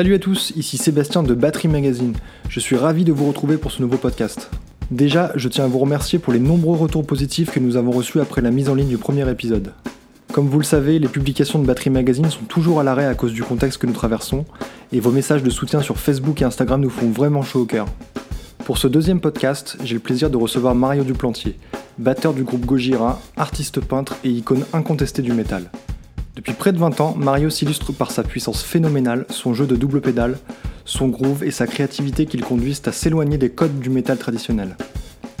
Salut à tous, ici Sébastien de Battery Magazine. Je suis ravi de vous retrouver pour ce nouveau podcast. Déjà, je tiens à vous remercier pour les nombreux retours positifs que nous avons reçus après la mise en ligne du premier épisode. Comme vous le savez, les publications de Battery Magazine sont toujours à l'arrêt à cause du contexte que nous traversons, et vos messages de soutien sur Facebook et Instagram nous font vraiment chaud au cœur. Pour ce deuxième podcast, j'ai le plaisir de recevoir Mario Duplantier, batteur du groupe Gojira, artiste peintre et icône incontestée du métal. Depuis près de 20 ans, Mario s'illustre par sa puissance phénoménale, son jeu de double pédale, son groove et sa créativité qui le conduisent à s'éloigner des codes du métal traditionnel.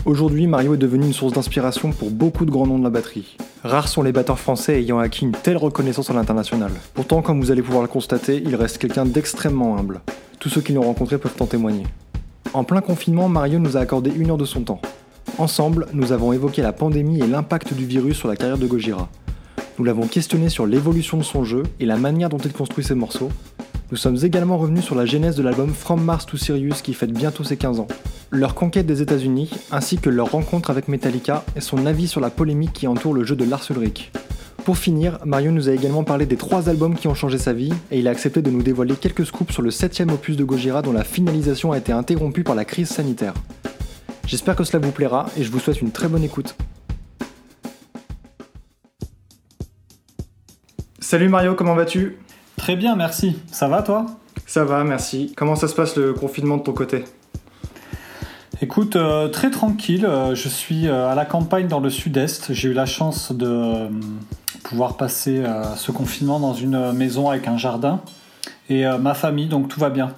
Aujourd'hui, Mario est devenu une source d'inspiration pour beaucoup de grands noms de la batterie. Rares sont les batteurs français ayant acquis une telle reconnaissance à l'international. Pourtant, comme vous allez pouvoir le constater, il reste quelqu'un d'extrêmement humble. Tous ceux qui l'ont rencontré peuvent en témoigner. En plein confinement, Mario nous a accordé une heure de son temps. Ensemble, nous avons évoqué la pandémie et l'impact du virus sur la carrière de Gojira. Nous l'avons questionné sur l'évolution de son jeu et la manière dont il construit ses morceaux. Nous sommes également revenus sur la genèse de l'album From Mars to Sirius qui fête bientôt ses 15 ans, leur conquête des États-Unis, ainsi que leur rencontre avec Metallica et son avis sur la polémique qui entoure le jeu de Lars Ulrich. Pour finir, Mario nous a également parlé des trois albums qui ont changé sa vie et il a accepté de nous dévoiler quelques scoops sur le septième opus de Gojira dont la finalisation a été interrompue par la crise sanitaire. J'espère que cela vous plaira et je vous souhaite une très bonne écoute. Salut Mario, comment vas-tu? Très bien, merci. Ça va toi? Ça va, merci. Comment ça se passe le confinement de ton côté? Écoute, euh, très tranquille. Euh, je suis euh, à la campagne dans le sud-est. J'ai eu la chance de pouvoir passer ce confinement dans une maison avec un jardin et ma famille, donc tout va bien.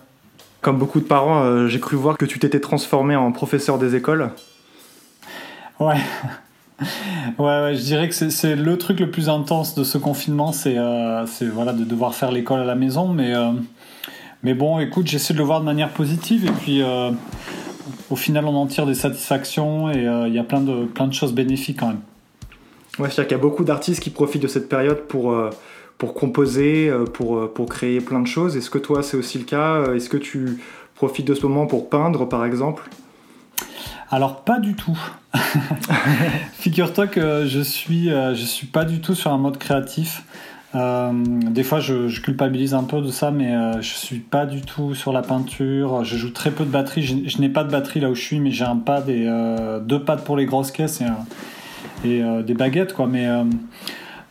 Comme beaucoup de parents, j'ai cru voir que tu t'étais transformé en professeur des écoles. Ouais. Ouais, je dirais que c'est le truc le plus intense de ce confinement, c'est voilà, de devoir faire l'école à la maison. Mais, mais bon, écoute, j'essaie de le voir de manière positive. Et puis, au final, on en tire des satisfactions et euh, il y a plein de, plein de choses bénéfiques quand même. Ouais, c'est-à-dire qu'il y a beaucoup d'artistes qui profitent de cette période pour, euh, pour composer, euh, pour, pour créer plein de choses. Est-ce que toi, c'est aussi le cas? Est-ce que tu profites de ce moment pour peindre, par exemple? Alors pas du tout. Figure-toi que je suis, je suis pas du tout sur un mode créatif. Euh, des fois, je, culpabilise un peu de ça, mais euh, je suis pas du tout sur la peinture. Je joue très peu de batterie. Je, n'ai pas de batterie là où je suis, mais j'ai un pad et euh, deux pads pour les grosses caisses et, et des baguettes, quoi. Mais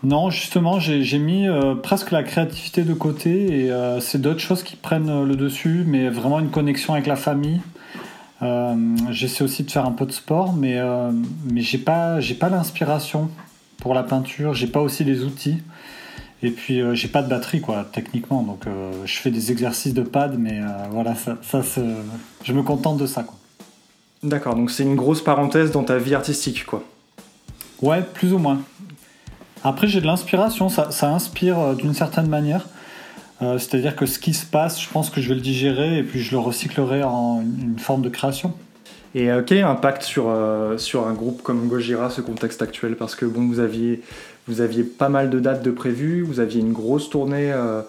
non, justement, j'ai mis presque la créativité de côté et c'est d'autres choses qui prennent le dessus, mais vraiment une connexion avec la famille. J'essaie aussi de faire un peu de sport, mais mais j'ai pas pas l'inspiration pour la peinture. J'ai pas aussi les outils. Et puis euh, j'ai pas de batterie quoi techniquement, donc euh, je fais des exercices de pad, mais euh, voilà, ça, ça je me contente de ça quoi. D'accord, donc c'est une grosse parenthèse dans ta vie artistique quoi. Ouais, plus ou moins. Après j'ai de l'inspiration, ça, ça, inspire d'une certaine manière. C'est-à-dire que ce qui se passe, je pense que je vais le digérer et puis je le recyclerai en une forme de création. Et quel est l'impact sur, sur un groupe comme Gojira, ce contexte actuel? Parce que bon, vous aviez vous aviez pas mal de dates de prévues, vous aviez une grosse tournée euh,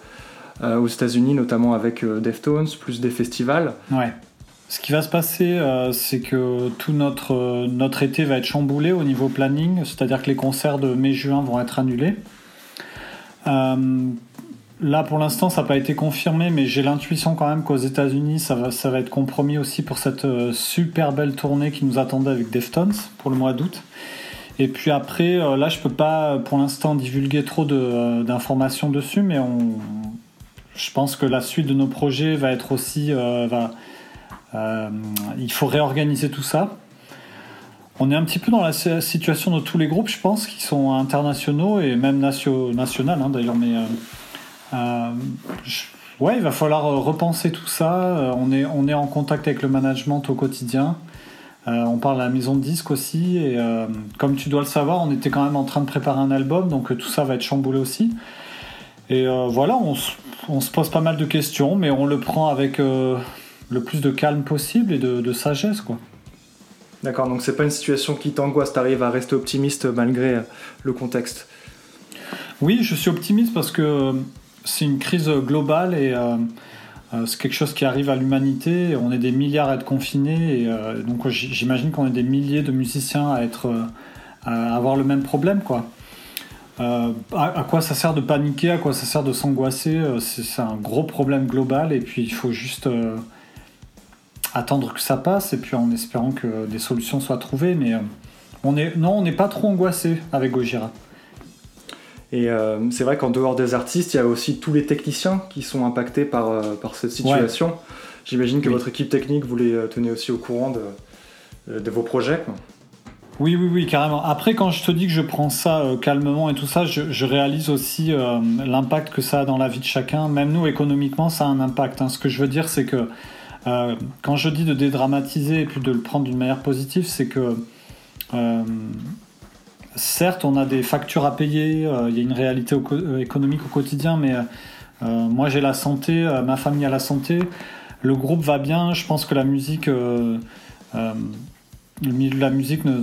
euh, aux États-Unis, notamment avec euh, Deftones, plus des festivals. Ouais. Ce qui va se passer, c'est que tout notre, notre été va être chamboulé au niveau planning, c'est-à-dire que les concerts de mai-juin vont être annulés. Là, pour l'instant, ça n'a pas été confirmé, mais j'ai l'intuition quand même qu'aux États-Unis, ça va, être compromis aussi pour cette super belle tournée qui nous attendait avec Deftones pour le mois d'août. Et puis après, euh, là, je peux pas pour l'instant divulguer trop euh, d'informations dessus, mais je pense que la suite de nos projets va être aussi. Euh, il faut réorganiser tout ça. On est un petit peu dans la situation de tous les groupes, je pense, qui sont internationaux et même nationaux hein, d'ailleurs, mais. Ouais, il va falloir repenser tout ça. On est, on est en contact avec le management au quotidien. Euh, on parle à la maison de disques aussi. Et euh, comme tu dois le savoir, on était quand même en train de préparer un album, donc euh, tout ça va être chamboulé aussi. Et voilà, on, se pose pas mal de questions, mais on le prend avec le plus de calme possible et de, sagesse, quoi. D'accord, donc c'est pas une situation qui t'angoisse, t'arrives à rester optimiste malgré le contexte? Oui, je suis optimiste parce que c'est une crise globale et euh, c'est quelque chose qui arrive à l'humanité. On est des milliards à être confinés, et euh, donc j'imagine qu'on est des milliers de musiciens à être, euh, à avoir le même problème, quoi. à, quoi ça sert de paniquer, à quoi ça sert de s'angoisser, c'est un gros problème global et puis il faut juste attendre que ça passe et puis en espérant que des solutions soient trouvées. Mais on est, non, on n'est pas trop angoissé avec Gojira. Et euh, c'est vrai qu'en dehors des artistes, il y a aussi tous les techniciens qui sont impactés par, euh, par cette situation. J'imagine que votre équipe technique, vous les euh, tenez aussi au courant de, de vos projets. Oui, oui, oui, carrément. Après, quand je te dis que je prends ça calmement et tout ça, je, réalise aussi l'impact que ça a dans la vie de chacun. Même nous, économiquement, ça a un impact. Hein. Ce que je veux dire, c'est que quand je dis de dédramatiser et puis de le prendre d'une manière positive, c'est que certes, on a des factures à payer, euh, il y a une réalité euh, économique au quotidien, mais euh, moi j'ai la santé, ma famille a la santé, le groupe va bien, je pense que la musique, ne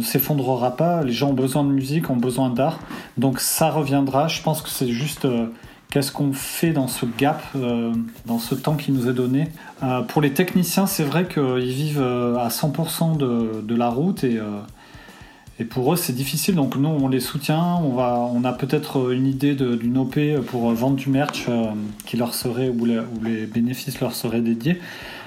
s'effondrera pas, les gens ont besoin de musique, ont besoin d'art, donc ça reviendra, je pense que c'est juste qu'est-ce qu'on fait dans ce gap, dans ce temps qui nous est donné. pour les techniciens, c'est vrai qu'ils vivent à 100% de, de, la route et et pour eux, c'est difficile. Donc nous, on les soutient. On, va, on a peut-être une idée d'une OP pour vendre du merch euh, qui leur serait, où les, bénéfices leur seraient dédiés.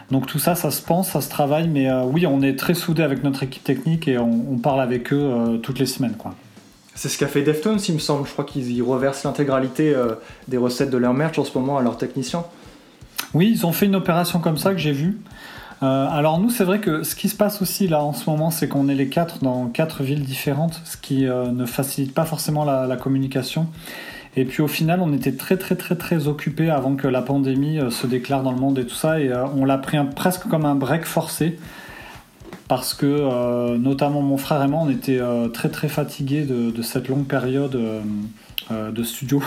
Donc tout ça, ça se pense, ça se travaille. Mais euh, oui, on est très soudés avec notre équipe technique et on, parle avec eux euh, toutes les semaines. quoi. C'est ce qu'a fait Deftones, il me semble. Je crois qu'ils reversent l'intégralité des recettes de leur merch en ce moment à leurs techniciens. Oui, ils ont fait une opération comme ça que j'ai vue. Euh, alors nous, c'est vrai que ce qui se passe aussi là en ce moment, c'est qu'on est les quatre dans quatre villes différentes, ce qui euh, ne facilite pas forcément la, communication. Et puis au final, on était très très très très occupés avant que la pandémie euh, se déclare dans le monde et tout ça, et on l'a pris presque comme un break forcé. Parce que notamment mon frère et moi, on était très très fatigués de, cette longue période de studio.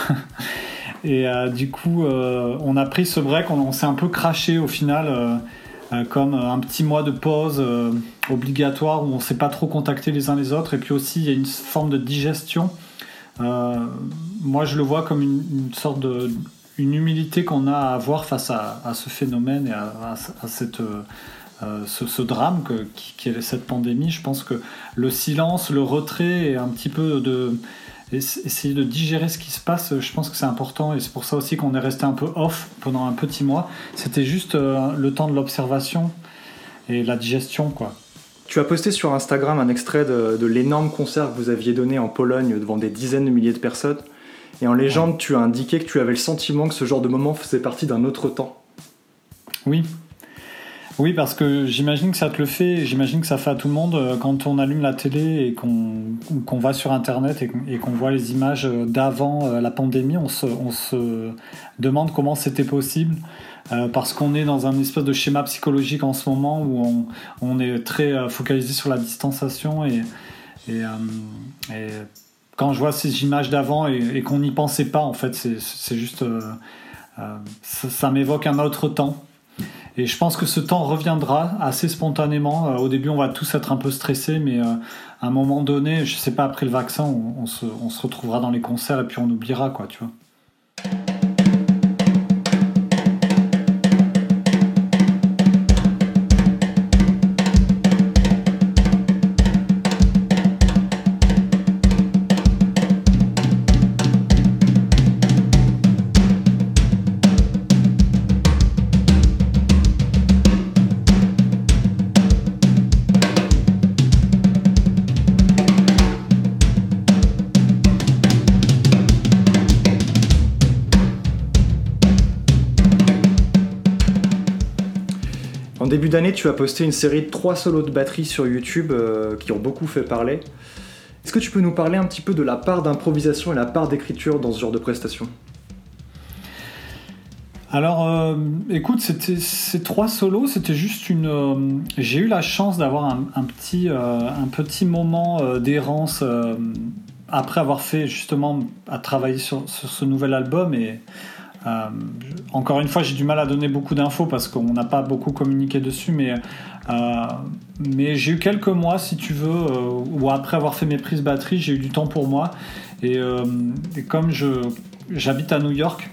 et du coup, on a pris ce break, on s'est un peu craché au final comme un petit mois de pause euh, obligatoire où on ne s'est pas trop contacter les uns les autres. Et puis aussi, il y a une forme de digestion. Euh, moi, je le vois comme une, sorte de une humilité qu'on a à avoir face à, ce phénomène et à, cette, ce, drame qui, est cette pandémie. Je pense que le silence, le retrait et un petit peu de essayer de digérer ce qui se passe, je pense que c'est important et c'est pour ça aussi qu'on est resté un peu off pendant un petit mois. C'était juste euh, le temps de l'observation et la digestion, quoi. Tu as posté sur Instagram un extrait de, l'énorme concert que vous aviez donné en Pologne devant des dizaines de milliers de personnes. Et en légende, tu as indiqué que tu avais le sentiment que ce genre de moment faisait partie d'un autre temps. Oui, oui, parce que j'imagine que ça te le fait, j'imagine que ça fait à tout le monde euh, quand on allume la télé et qu'on va sur Internet et qu'on voit les images euh, d'avant euh, la pandémie, on se, demande comment c'était possible. parce qu'on est dans un espèce de schéma psychologique en ce moment où on, est très focalisé sur la distanciation et, et, quand je vois ces images d'avant et, qu'on n'y pensait pas, en fait, c'est juste. ça m'évoque un autre temps. Et je pense que ce temps reviendra assez spontanément. Euh, au début, on va tous être un peu stressés, mais euh, à un moment donné, je sais pas, après le vaccin, on, se, on se retrouvera dans les concerts et puis on oubliera, quoi, tu vois. Début d'année, tu as posté une série de trois solos de batterie sur YouTube euh, qui ont beaucoup fait parler. Est-ce que tu peux nous parler un petit peu de la part d'improvisation et la part d'écriture dans ce genre de prestation? Alors, euh, écoute, ces trois solos, c'était juste une. Euh, j'ai eu la chance d'avoir un, petit, un petit moment d'errance après avoir fait justement à travailler sur, sur, ce nouvel album et euh, encore une fois, j'ai du mal à donner beaucoup d'infos parce qu'on n'a pas beaucoup communiqué dessus, mais, euh, j'ai eu quelques mois, si tu veux, euh, où après avoir fait mes prises batterie, j'ai eu du temps pour moi. Et, comme j'habite à New York,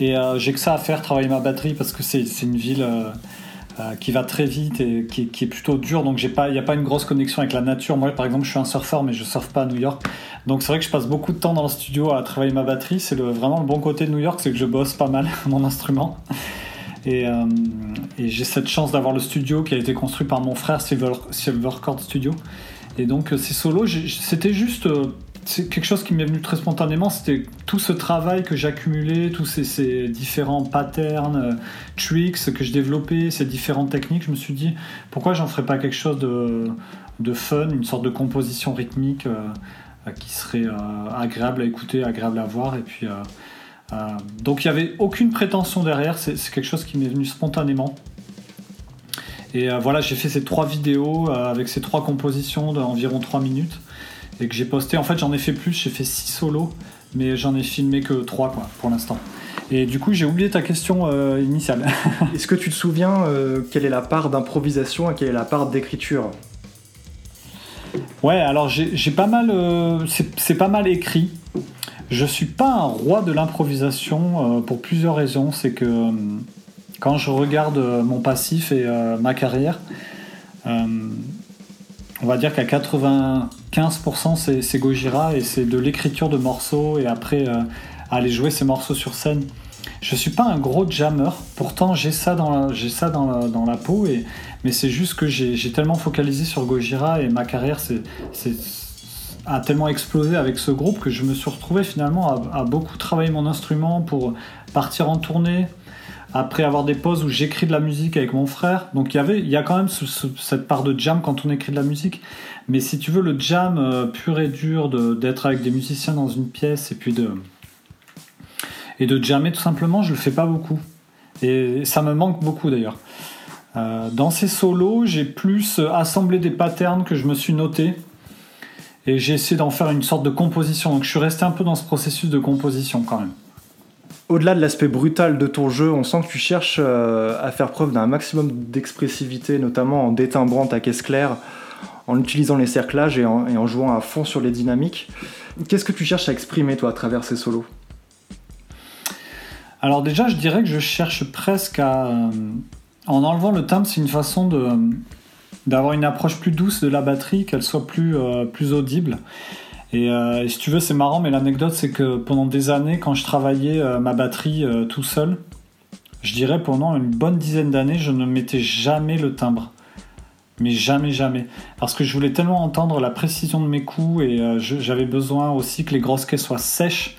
et j'ai que ça à faire, travailler ma batterie, parce que c'est une ville qui va très vite et qui, est plutôt dur. Donc il n'y a pas une grosse connexion avec la nature. Moi, par exemple, je suis un surfeur, mais je surfe pas à New York. Donc c'est vrai que je passe beaucoup de temps dans le studio à travailler ma batterie. C'est vraiment le bon côté de New York, c'est que je bosse pas mal mon instrument. Et, j'ai cette chance d'avoir le studio qui a été construit par mon frère Silver, Silvercord Studio. Et donc ces solos, c'était juste c'est quelque chose qui m'est venu très spontanément, c'était tout ce travail que j'accumulais, tous ces, différents patterns, euh, tricks que je développais, ces différentes techniques. Je me suis dit, pourquoi j'en ferais pas quelque chose de, fun, une sorte de composition rythmique euh, qui serait euh, agréable à écouter, agréable à voir. Et puis, donc il n'y avait aucune prétention derrière, c'est quelque chose qui m'est venu spontanément. Et voilà, j'ai fait ces trois vidéos avec ces trois compositions d'environ 3 minutes et que j'ai posté. En fait, j'en ai fait plus, j'ai fait 6 solos, mais j'en ai filmé que 3 quoi, pour l'instant. Et du coup, j'ai oublié ta question euh, initiale. Est-ce que tu te souviens euh, quelle est la part d'improvisation et quelle est la part d'écriture? Ouais, alors j'ai pas mal, euh, c'est pas mal écrit. Je suis pas un roi de l'improvisation pour plusieurs raisons. C'est que quand je regarde mon passif et ma carrière, on va dire qu'à 95% c'est Gojira et c'est de l'écriture de morceaux et après euh, aller jouer ces morceaux sur scène. Je suis pas un gros jammer, pourtant j'ai ça dans la, ça dans la, peau, et, mais c'est juste que j'ai tellement focalisé sur Gojira et ma carrière a tellement explosé avec ce groupe que je me suis retrouvé finalement à beaucoup travailler mon instrument pour partir en tournée, après avoir des pauses où j'écris de la musique avec mon frère. Donc il y avait, il y a quand même cette part de jam quand on écrit de la musique. Mais si tu veux le jam euh, pur et dur d'être avec des musiciens dans une pièce et puis de et de jammer tout simplement, je le fais pas beaucoup. Et ça me manque beaucoup d'ailleurs. Euh, dans ces solos, j'ai plus assemblé des patterns que je me suis noté et j'ai essayé d'en faire une sorte de composition. Donc je suis resté un peu dans ce processus de composition quand même au-delà de l'aspect brutal de ton jeu, on sent que tu cherches euh, à faire preuve d'un maximum d'expressivité, notamment en détimbrant ta caisse claire, en utilisant les cerclages et en, jouant à fond sur les dynamiques. Qu'est-ce que tu cherches à exprimer, toi, à travers ces solos? Alors déjà, je dirais que je cherche presque à... Euh, en enlevant le timbre, c'est une façon de d'avoir une approche plus douce de la batterie, qu'elle soit plus, euh, plus audible. Euh, et, si tu veux, c'est marrant, mais l'anecdote, c'est que pendant des années, quand je travaillais euh, ma batterie euh, tout seul, je dirais pendant une bonne dizaine d'années, je ne mettais jamais le timbre. Mais jamais, jamais. Parce que je voulais tellement entendre la précision de mes coups et j'avais besoin aussi que les grosses caisses soient sèches.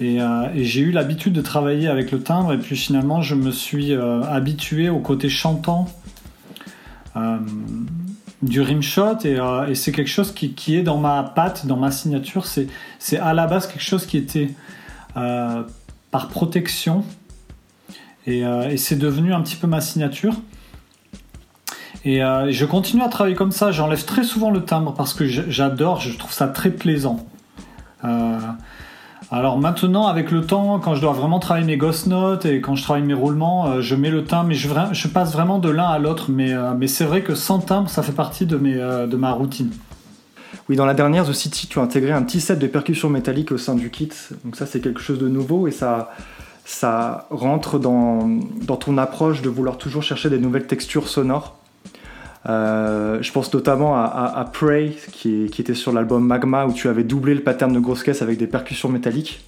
Et, et j'ai eu l'habitude de travailler avec le timbre et puis finalement je me suis habitué au côté chantant du rimshot et, euh, et c'est quelque chose qui, est dans ma patte, dans ma signature. C'est, à la base quelque chose qui était euh, par protection euh, et, c'est devenu un petit peu ma signature. Et je continue à travailler comme ça. J'enlève très souvent le timbre parce que j'adore, je trouve ça très plaisant. Alors maintenant, avec le temps, quand je dois vraiment travailler mes ghost notes et quand je travaille mes roulements, euh, je mets le timbre, mais je, passe vraiment de l'un à l'autre. Mais, euh, mais c'est vrai que sans timbre, ça fait partie euh, de ma routine. Oui, dans la dernière The City, tu as intégré un petit set de percussions métalliques au sein du kit. Donc ça, c'est quelque chose de nouveau et ça, rentre dans ton approche de vouloir toujours chercher des nouvelles textures sonores. Je pense notamment à, Prey, qui, était sur l'album Magma, où tu avais doublé le pattern de grosse caisse avec des percussions métalliques.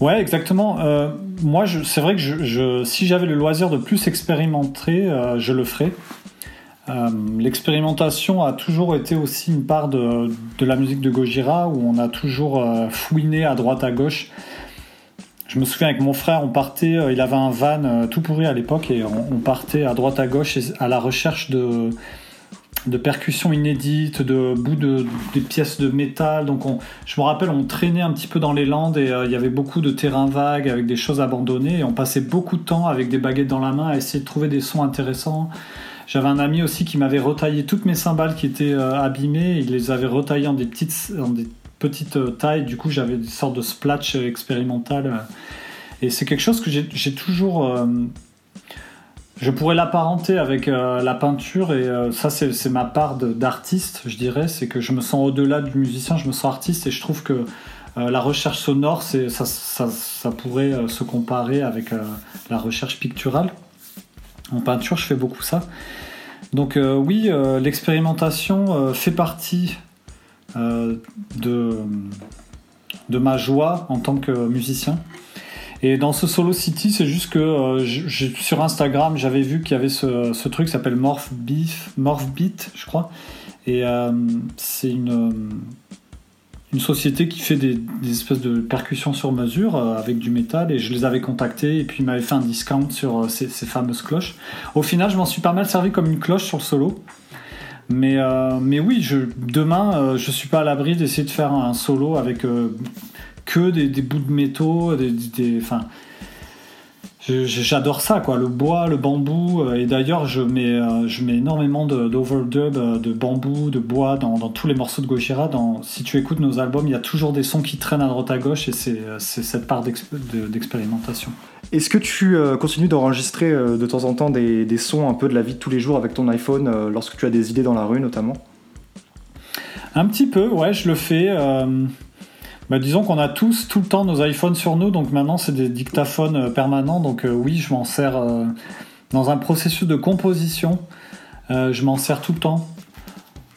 Ouais, exactement. Euh, moi, c'est vrai que si j'avais le loisir de plus expérimenter, euh, je le ferais. Euh, l'expérimentation a toujours été aussi une part de, la musique de Gojira, où on a toujours fouiné à droite à gauche. Je me souviens avec mon frère, on partait, il avait un van tout pourri à l'époque, et on, partait à droite à gauche à la recherche de percussions inédites, de bouts de pièces de métal. Donc je me rappelle, on traînait un petit peu dans les Landes et euh, il y avait beaucoup de terrains vagues avec des choses abandonnées on passait beaucoup de temps avec des baguettes dans la main à essayer de trouver des sons intéressants. J'avais un ami aussi qui m'avait retaillé toutes mes cymbales qui étaient euh, abîmées. Il les avait retaillées en des petites, petites euh, tailles. Du coup, j'avais des sortes de splatch expérimentales. Et c'est quelque chose que j'ai toujours je pourrais l'apparenter avec euh, la peinture et euh, ça c'est ma part d'artiste, je dirais, c'est que je me sens au-delà du musicien, je me sens artiste et je trouve que euh, la recherche sonore, ça, pourrait se comparer avec la recherche picturale. En peinture, je fais beaucoup ça. Donc oui, l'expérimentation fait partie de, de ma joie en tant que musicien. Et dans ce Solo City, c'est juste que euh, sur Instagram, j'avais vu qu'il y avait ce, ce truc qui s'appelle Morph, Beat, je crois. Et euh, c'est une, euh, une société qui fait des, des, espèces de percussions sur mesure avec du métal. Et je les avais contactés et puis ils m'avaient fait un discount sur ces, ces, fameuses cloches. Au final, je m'en suis pas mal servi comme une cloche sur le solo. Mais, mais oui, demain, je suis pas à l'abri d'essayer de faire un solo avec que des, bouts de métaux, des, enfin, j'adore ça, quoi. Le bois, le bambou, euh, et d'ailleurs, je mets, euh, je mets énormément d'overdub, euh, de, bambou, de bois dans, tous les morceaux de Gojira. Si tu écoutes nos albums, il y a toujours des sons qui traînent à droite à gauche, et c'est cette part d'expérimentation. Est-ce que tu continues d'enregistrer de temps en temps des, sons un peu de la vie de tous les jours avec ton iPhone, lorsque tu as des idées dans la rue, notamment? Un petit peu, ouais, je le fais. Bah, disons qu'on a tous tout le temps nos iPhones sur nous, donc maintenant c'est des dictaphones euh, permanents, donc euh, oui, je m'en sers euh, dans un processus de composition, je m'en sers tout le temps,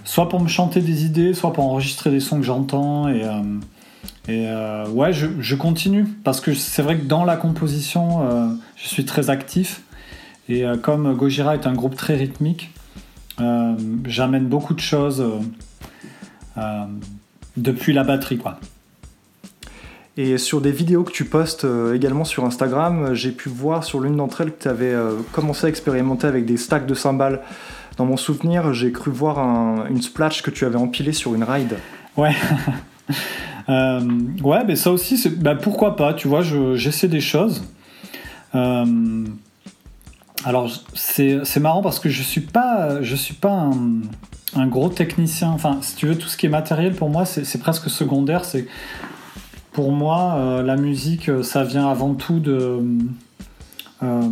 soit pour me chanter des idées, soit pour enregistrer des sons que j'entends, et, et ouais, je, je, continue, parce que c'est vrai que dans la composition, je suis très actif, et comme Gojira est un groupe très rythmique, j'amène beaucoup de choses depuis la batterie, quoi. Et sur des vidéos que tu postes euh, également sur Instagram, euh, j'ai pu voir sur l'une d'entre elles que tu avais euh, commencé à expérimenter avec des stacks de cymbales. Dans mon souvenir, j'ai cru voir une splash que tu avais empilée sur une ride. Ouais. ouais, mais ça aussi, bah, pourquoi pas, tu vois, j'essaie des choses. alors, c'est marrant parce que je suis pas, je suis pas un, gros technicien. Enfin, si tu veux, tout ce qui est matériel, pour moi, c'est presque secondaire. Pour moi, euh, la musique, euh, ça vient avant tout de euh,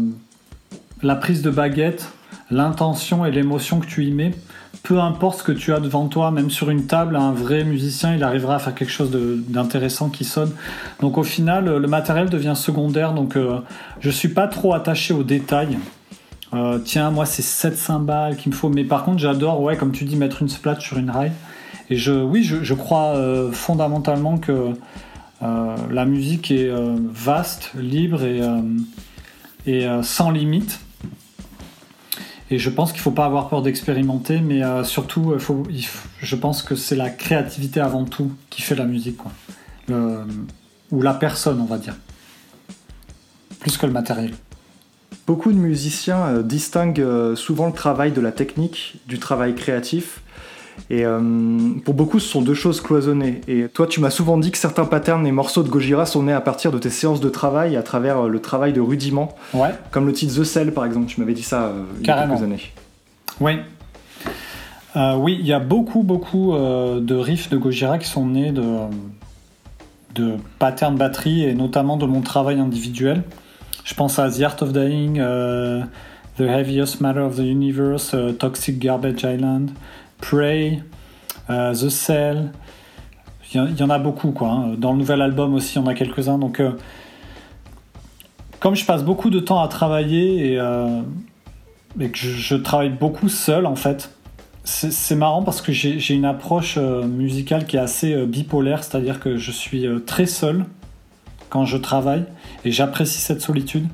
la prise de baguette, l'intention et l'émotion que tu y mets. Peu importe ce que tu as devant toi, même sur une table, un vrai musicien, il arrivera à faire quelque chose d'intéressant qui sonne. Donc au final, le matériel devient secondaire. Donc je suis pas trop attaché aux détails. tiens, moi c'est 7 cymbales qu'il me faut. Mais par contre, j'adore, ouais, comme tu dis, mettre une splat sur une rail. Et je, oui, je, crois fondamentalement que euh, la musique est euh, vaste, libre et, euh, et sans limite. Et je pense qu'il ne faut pas avoir peur d'expérimenter, mais surtout, il faut, je pense que c'est la créativité avant tout qui fait la musique, ou la personne, on va dire, plus que le matériel. Beaucoup de musiciens distinguent souvent le travail de la technique du travail créatif. Et euh, pour beaucoup, ce sont deux choses cloisonnées. Et toi, tu m'as souvent dit que certains patterns et morceaux de Gojira sont nés à partir de tes séances de travail, à travers euh, le travail de rudiment. Ouais. Comme le titre The Cell, par exemple. Tu m'avais dit ça euh, il y a quelques années. Oui. oui, il y a beaucoup, beaucoup de riffs de Gojira qui sont nés de, de patterns batterie et notamment de mon travail individuel. Je pense à The Art of Dying, The Heaviest Matter of the Universe, Toxic Garbage Island, Prey, euh, The Cell. Il y, en a beaucoup, quoi. Hein. Dans le nouvel album aussi, en a quelques-uns. Donc, euh, comme je passe beaucoup de temps à travailler et, euh, que je, travaille beaucoup seul, en fait, c'est marrant parce que j'ai une approche musicale qui est assez bipolaire, c'est-à-dire que je suis très seul quand je travaille et j'apprécie cette solitude.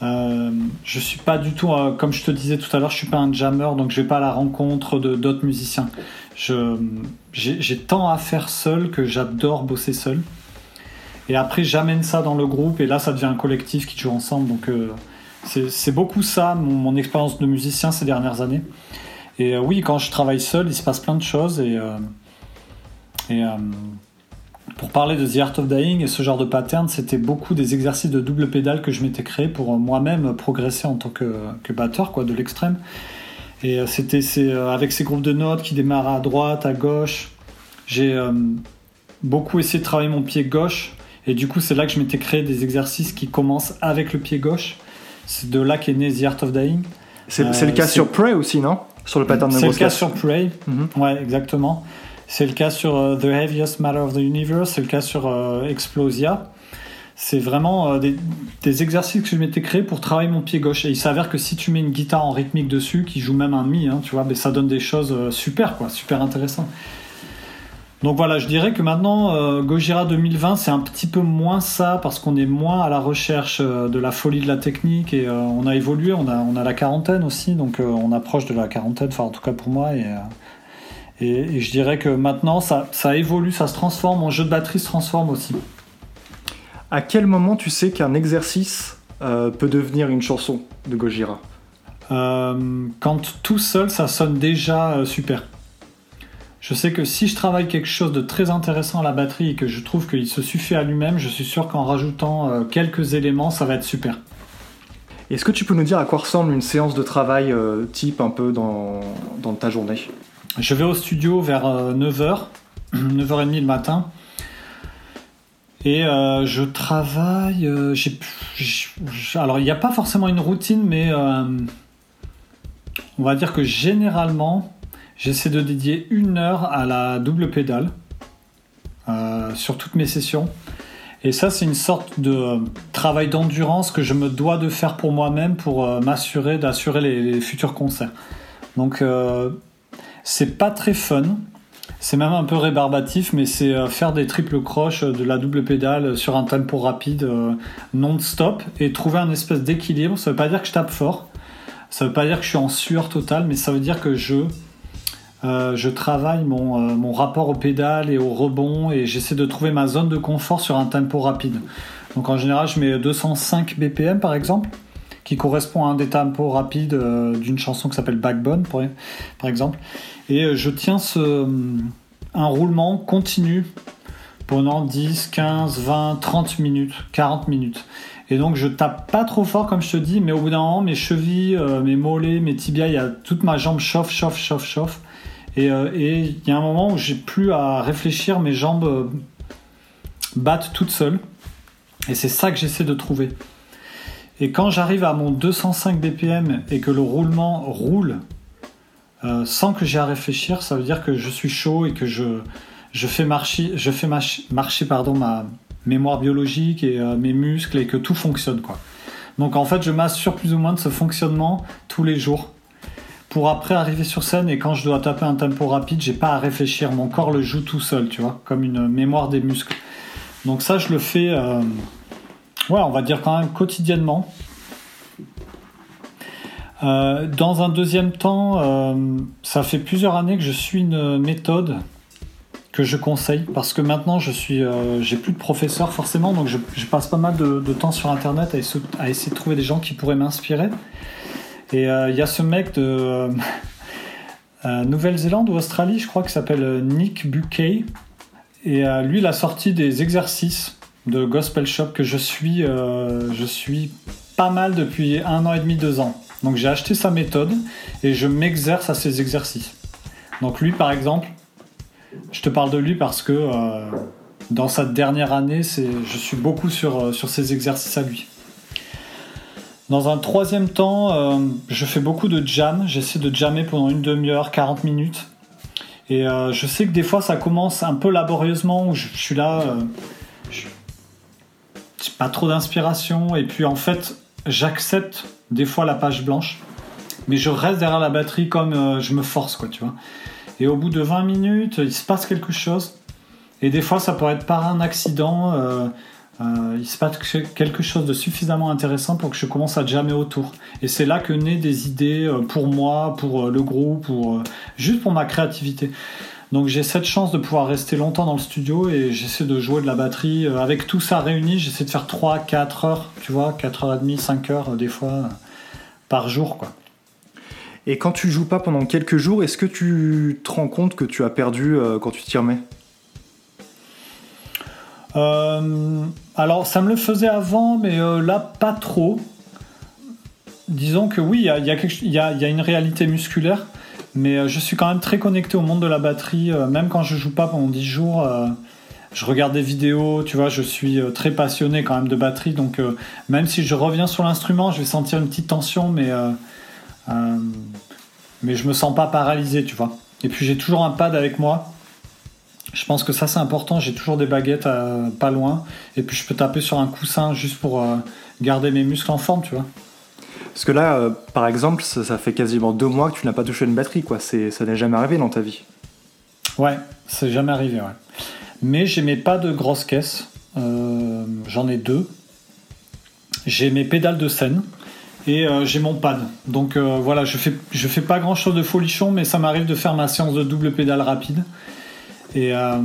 Euh, je suis pas du tout, euh, comme je te disais tout à l'heure, je suis pas un jammer, donc je vais pas à la rencontre de d'autres musiciens. J'ai tant à faire seul que j'adore bosser seul. Et après, j'amène ça dans le groupe, et là, ça devient un collectif qui joue ensemble. Donc, euh, c'est beaucoup ça, mon, expérience de musicien ces dernières années. Et euh, oui, quand je travaille seul, il se passe plein de choses, et, et pour parler de The Art of Dying et ce genre de pattern, c'était beaucoup des exercices de double pédale que je m'étais créé pour moi-même progresser en tant que, batteur, quoi, de l'extrême. Et euh, c'était euh, avec ces groupes de notes qui démarrent à droite, à gauche. J'ai euh, beaucoup essayé de travailler mon pied gauche. Et du coup, c'est là que je m'étais créé des exercices qui commencent avec le pied gauche. C'est de là qu'est né The Art of Dying. C'est le cas sur Prey aussi, non? Sur le pattern de C'est le cas sur Prey. Mm-hmm. Ouais, exactement. C'est le cas sur euh, The Heaviest Matter of the Universe, c'est le cas sur euh, Explosia. c'est vraiment des, exercices que je m'étais créé pour travailler mon pied gauche. Et il s'avère que si tu mets une guitare en rythmique dessus, qui joue même un mi, hein, tu vois, mais ça donne des choses super, quoi, super intéressantes. Donc voilà, je dirais que maintenant, euh, Gojira 2020, c'est un petit peu moins ça, parce qu'on est moins à la recherche euh, de la folie de la technique, et euh, on a évolué, on a, on a la quarantaine aussi, donc on approche de la quarantaine, enfin en tout cas pour moi, et, et, je dirais que maintenant, ça, ça évolue, ça se transforme, mon jeu de batterie se transforme aussi. À quel moment tu sais qu'un exercice peut devenir une chanson de Gojira? Quand tout seul, ça sonne déjà super. Je sais que si je travaille quelque chose de très intéressant à la batterie et que je trouve qu'il se suffit à lui-même, je suis sûr qu'en rajoutant euh, quelques éléments, ça va être super. Est-ce que tu peux nous dire à quoi ressemble une séance de travail euh, type un peu dans, ta journée? Je vais au studio vers 9h, euh, 9h30 le matin. Et je travaille. alors, il n'y a pas forcément une routine, mais on va dire que généralement, J'essaie de dédier une heure à la double pédale euh, sur toutes mes sessions. Et ça, c'est une sorte de euh, travail d'endurance que je me dois de faire pour moi-même pour euh, m'assurer d'assurer les, futurs concerts. Donc, c'est pas très fun. C'est même un peu rébarbatif, mais c'est faire des triples croches de la double pédale sur un tempo rapide non-stop et trouver un espèce d'équilibre. Ça veut pas dire que je tape fort, ça veut pas dire que je suis en sueur totale, mais ça veut dire que je euh, travaille mon, euh, rapport au pédale et au rebond et j'essaie de trouver ma zone de confort sur un tempo rapide. Donc en général, je mets 205 BPM par exemple, qui correspond à un des tempos rapides euh, d'une chanson qui s'appelle Backbone par exemple. Et je tiens ce, un roulement continu pendant 10, 15, 20, 30 minutes, 40 minutes. Et donc je tape pas trop fort comme je te dis, mais au bout d'un moment, mes chevilles, mes mollets, mes tibias, y a toute ma jambe chauffe, chauffe, chauffe, chauffe. Euh, et il y a un moment où j'ai plus à réfléchir, mes jambes euh, battent toutes seules. Et c'est ça que j'essaie de trouver. Et quand j'arrive à mon 205 BPM et que le roulement roule euh, sans que j'ai à réfléchir, ça veut dire que je suis chaud et que je, je fais marcher, je fais marcher pardon, ma mémoire biologique et mes muscles et que tout fonctionne. Quoi. Donc en fait, je m'assure plus ou moins de ce fonctionnement tous les jours pour après arriver sur scène et quand je dois taper un tempo rapide, j'ai pas à réfléchir, mon corps le joue tout seul, tu vois, comme une mémoire des muscles. Donc ça, je le fais, euh, on va dire quand même quotidiennement. Euh, dans un deuxième temps, euh, ça fait plusieurs années que je suis une méthode que je conseille parce que maintenant je suis, j'ai plus de professeur forcément, donc je, passe pas mal de, temps sur internet à essayer de trouver des gens qui pourraient m'inspirer. Et il euh, y a ce mec de euh, euh, Nouvelle-Zélande ou Australie, je crois, qui s'appelle Nick Buckey. Et lui, il a sorti des exercices de Gospel Shop que je suis, je suis pas mal depuis un an et demi, deux ans. Donc j'ai acheté sa méthode et je m'exerce à ces exercices. Donc lui, par exemple, je te parle de lui parce que dans sa dernière année, je suis beaucoup sur, sur ces exercices à lui. Dans un troisième temps, euh, je fais beaucoup de jam. J'essaie de jammer pendant une demi-heure, 40 minutes. Et euh, je sais que des fois, ça commence un peu laborieusement, où je, suis là, euh, je j'ai pas trop d'inspiration. Et puis en fait, j'accepte des fois la page blanche, mais je reste derrière la batterie comme je me force, quoi, tu vois. Et au bout de 20 minutes, il se passe quelque chose. Et des fois, ça pourrait être par un accident euh, il se passe quelque chose de suffisamment intéressant pour que je commence à jammer autour. Et c'est là que naissent des idées euh, pour moi, pour euh, le groupe, pour, juste pour ma créativité. Donc j'ai cette chance de pouvoir rester longtemps dans le studio et j'essaie de jouer de la batterie. Avec tout ça réuni, j'essaie de faire 3, 4 heures, tu vois, 4 heures et demie, 5 heures des fois par jour. quoi. Et quand tu joues pas pendant quelques jours, est-ce que tu te rends compte que tu as perdu quand tu t'y remets? Euh, alors, ça me le faisait avant, mais euh, là, pas trop. Disons que oui, il y a, une réalité musculaire, mais euh, je suis quand même très connecté au monde de la batterie, même quand je joue pas pendant 10 jours. je regarde des vidéos, tu vois, je suis très passionné quand même de batterie, donc même si je reviens sur l'instrument, je vais sentir une petite tension, mais, mais je me sens pas paralysé, tu vois. Et puis j'ai toujours un pad avec moi Je pense que ça c'est important. J'ai toujours des baguettes pas loin. Et puis je peux taper sur un coussin juste pour garder mes muscles en forme, tu vois. Parce que là, par exemple, ça, fait quasiment deux mois que tu n'as pas touché une batterie, quoi. Ça n'est jamais arrivé dans ta vie. Ouais, c'est jamais arrivé, ouais. Mais j'aimais pas de grosses caisses. J'en ai deux. J'ai mes pédales de scène et euh, j'ai mon pad. Donc euh, voilà, je fais, je fais pas grand chose de folichon, mais ça m'arrive de faire ma séance de double pédale rapide. Et euh,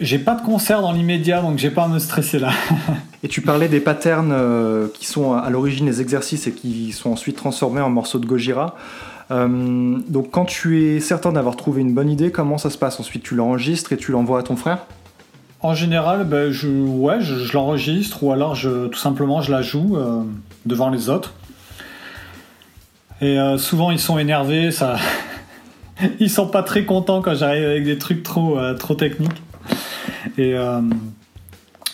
j'ai pas de concert dans l'immédiat, donc j'ai pas à me stresser là. et tu parlais des patterns qui sont à l'origine des exercices et qui sont ensuite transformés en morceaux de Gojira. donc quand tu es certain d'avoir trouvé une bonne idée, comment ça se passe? Ensuite tu l'enregistres et tu l'envoies à ton frère? En général, ben, je, ouais, je, l'enregistre ou alors je, tout simplement je la joue devant les autres. Et euh, souvent, ils sont énervés, ça... ils sont pas très contents quand j'arrive avec des trucs trop, euh, trop techniques. Et euh,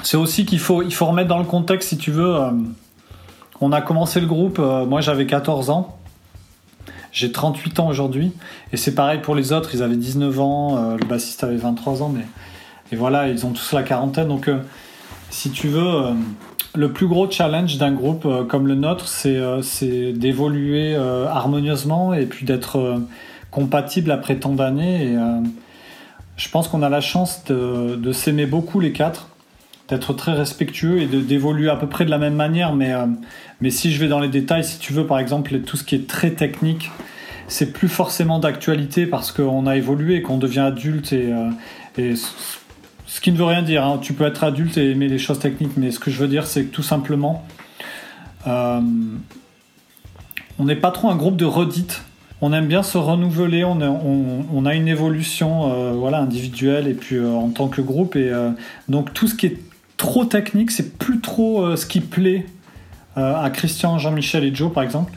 c'est aussi qu'il faut, il faut remettre dans le contexte, si tu veux. on a commencé le groupe, moi j'avais 14 ans. J'ai 38 ans aujourd'hui. Et c'est pareil pour les autres, ils avaient 19 ans, le bassiste avait 23 ans, mais. Et voilà, ils ont tous la quarantaine. Donc, si tu veux le plus gros challenge d'un groupe euh, comme le nôtre, c'est euh, d'évoluer euh, harmonieusement et puis d'être compatible après tant d'années. Je pense qu'on a la chance de, s'aimer beaucoup les quatre, d'être très respectueux et d'évoluer à peu près de la même manière. Mais, mais si je vais dans les détails, si tu veux, par exemple, tout ce qui est très technique, c'est plus forcément d'actualité parce qu'on a évolué, qu'on devient adulte et, et ce qui ne veut rien dire. Hein. Tu peux être adulte et aimer les choses techniques, mais ce que je veux dire, c'est que tout simplement, euh, on n'est pas trop un groupe de redites. On aime bien se renouveler, on, a une évolution euh, voilà, individuelle et puis euh, en tant que groupe. Et donc tout ce qui est trop technique, c'est plus trop ce qui plaît à Christian, Jean-Michel et Joe par exemple.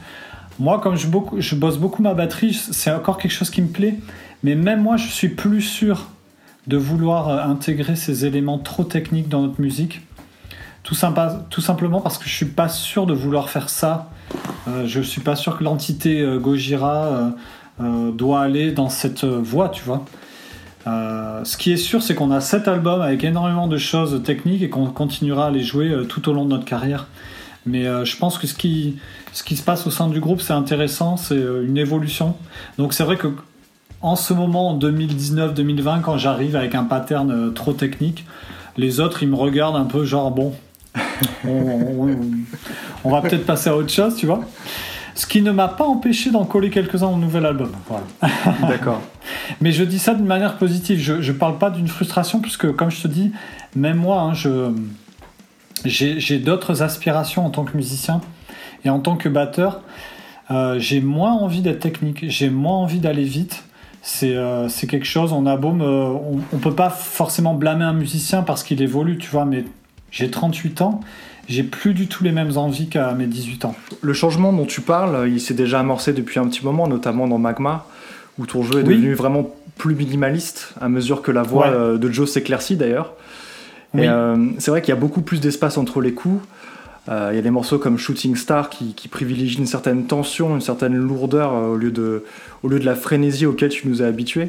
Moi, comme je, bosse beaucoup ma batterie, c'est encore quelque chose qui me plaît. Mais même moi, je suis plus sûr de vouloir euh, intégrer ces éléments trop techniques dans notre musique. Tout, tout simplement parce que je suis pas sûr de vouloir faire ça. Euh, je suis pas sûr que l'entité euh, Gojira doit aller dans cette voie, tu vois. ce qui est sûr, c'est qu'on a cet album avec énormément de choses techniques et qu'on continuera à les jouer tout au long de notre carrière. Mais je pense que ce qui, se passe au sein du groupe, c'est intéressant, c'est une évolution. Donc c'est vrai que en ce moment, en 2019-2020, quand j'arrive avec un pattern euh, trop technique, les autres, ils me regardent un peu genre, bon, on, va peut-être passer à autre chose, tu vois. Ce qui ne m'a pas empêché d'en coller quelques-uns au nouvel album. D'accord. Mais je dis ça d'une manière positive. Je ne parle pas d'une frustration, puisque, comme je te dis, même moi, hein, je, j'ai, d'autres aspirations en tant que musicien et en tant que batteur. Euh, j'ai moins envie d'être technique, j'ai moins envie d'aller vite. Euh, c'est quelque chose, on a beau on, on, peut pas forcément blâmer un musicien parce qu'il évolue, tu vois, mais j'ai 38 ans, j'ai plus du tout les mêmes envies qu'à mes 18 ans. Le changement dont tu parles, il s'est déjà amorcé depuis un petit moment, notamment dans Magma, où ton jeu est devenu vraiment plus minimaliste à mesure que la voix euh, de Joe s'éclaircit d'ailleurs. Euh, c'est vrai qu'il y a beaucoup plus d'espace entre les coups. Euh, il y a des morceaux comme Shooting Star qui, privilégient une certaine tension, une certaine lourdeur euh, au, lieu de, au lieu de la frénésie auquel tu nous as habitués.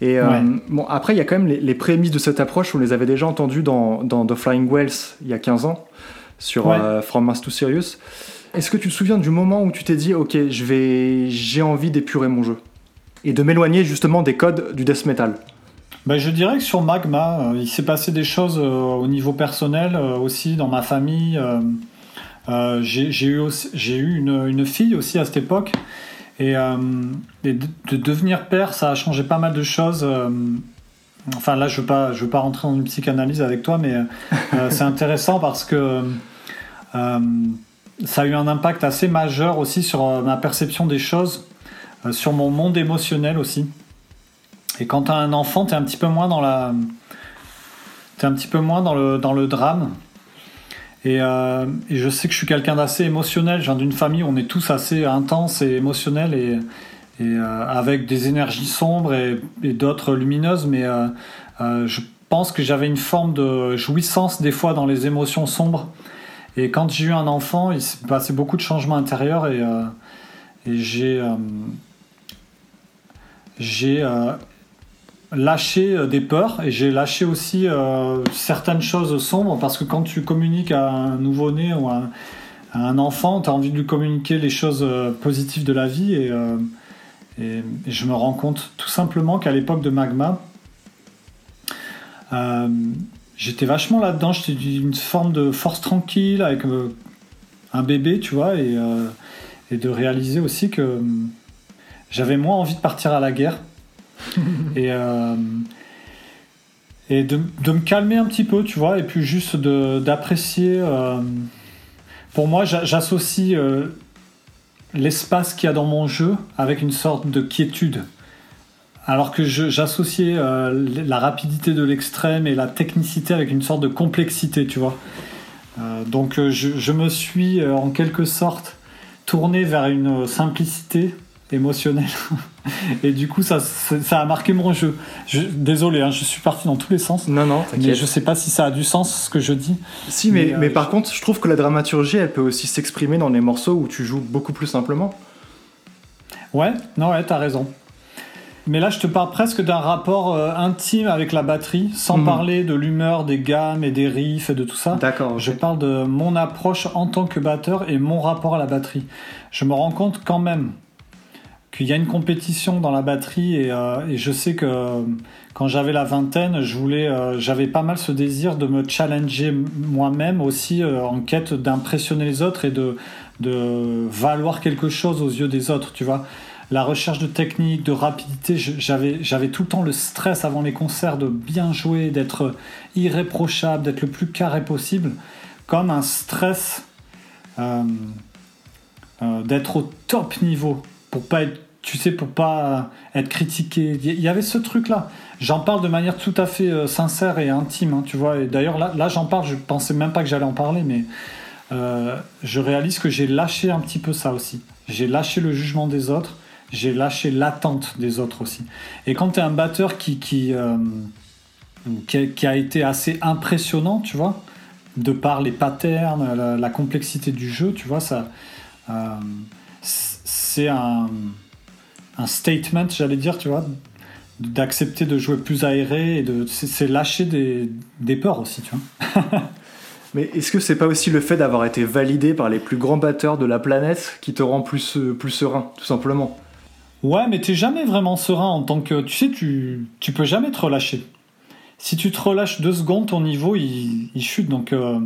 Et euh, bon, après, il y a quand même les, prémices de cette approche, on les avait déjà entendues dans, dans The Flying Wells il y a 15 ans, sur From Mass to Serious. Est-ce que tu te souviens du moment où tu t'es dit, ok, je vais, j'ai envie d'épurer mon jeu et de m'éloigner justement des codes du death metal? Ben, je dirais que sur Magma, euh, il s'est passé des choses euh, au niveau personnel euh, aussi dans ma famille. j'ai eu, j'ai eu une, une, fille aussi à cette époque. Et, de, devenir père, ça a changé pas mal de choses. enfin là, je ne veux, pas, je veux pas rentrer dans une psychanalyse avec toi, mais c'est intéressant parce que ça a eu un impact assez majeur aussi sur ma perception des choses, sur mon monde émotionnel aussi. Et quand tu as un enfant, tu es un petit peu moins dans la. Es un petit peu moins dans le, dans le drame. Euh, et, je sais que je suis quelqu'un d'assez émotionnel. Je viens d'une famille où on est tous assez intenses et émotionnels et, euh, avec des énergies sombres et, d'autres lumineuses. Mais euh, je pense que j'avais une forme de jouissance des fois dans les émotions sombres. Et quand j'ai eu un enfant, il s'est passé beaucoup de changements intérieurs et, et j'ai j'ai lâché des peurs et j'ai lâché aussi certaines choses sombres parce que quand tu communiques à un nouveau-né ou à un, enfant, tu as envie de lui communiquer les choses positives de la vie et, je me rends compte tout simplement qu'à l'époque de Magma, j'étais vachement là-dedans, j'étais d'une forme de force tranquille avec un bébé, tu vois, et, et de réaliser aussi que j'avais moins envie de partir à la guerre. et euh, et de, de, me calmer un petit peu, tu vois, et puis juste d'apprécier. Euh, pour moi, j'associe euh, l'espace qu'il y a dans mon jeu avec une sorte de quiétude. Alors que j'associais la rapidité de l'extrême et la technicité avec une sorte de complexité, tu vois. donc je, je, me suis en quelque sorte tourné vers une simplicité émotionnel. et du coup, ça, ça a marqué mon jeu. désolé, hein, je suis parti dans tous les sens. Non, non, Mais je sais pas si ça a du sens ce que je dis. Si, mais, mais, euh, par contre, je trouve que la dramaturgie, elle peut aussi s'exprimer dans les morceaux où tu joues beaucoup plus simplement. Ouais, non, ouais, t'as raison. Mais là, je te parle presque d'un rapport euh, intime avec la batterie, sans mhm. parler de l'humeur des gammes et des riffs et de tout ça. D'accord. Je parle de mon approche en tant que batteur et mon rapport à la batterie. Je me rends compte quand même qu'il y a une compétition dans la batterie et, euh, je sais que euh, quand j'avais la vingtaine, je voulais, euh, j'avais pas mal ce désir de me challenger moi-même aussi en quête d'impressionner les autres et de, de valoir quelque chose aux yeux des autres, tu vois. La recherche de technique, de rapidité, j'avais, tout le temps le stress avant les concerts de bien jouer, d'être irréprochable, d'être le plus carré possible, comme un stress d'être au top niveau pour pas être, tu sais, pour pas être critiqué. Il y avait ce truc-là. J'en parle de manière tout à fait euh, sincère et intime, hein, tu vois. Et d'ailleurs, là, là j'en parle, je pensais même pas que j'allais en parler, mais euh, je réalise que j'ai lâché un petit peu ça aussi. J'ai lâché le jugement des autres, j'ai lâché l'attente des autres aussi. Et quand tu es un batteur qui, qui, euh, qui, a, été assez impressionnant, tu vois, de par les patterns, la, complexité du jeu, tu vois, ça c'est un, statement, j'allais dire, tu vois, d'accepter de jouer plus aéré et de c'est lâcher des, des, peurs aussi, tu vois. Mais est-ce que c'est pas aussi le fait d'avoir été validé par les plus grands batteurs de la planète qui te rend plus, plus serein, tout simplement? Ouais, mais t'es jamais vraiment serein en tant que. Tu sais, tu, tu peux jamais te relâcher. Si tu te relâches deux secondes, ton niveau il, il chute. Donc, euh,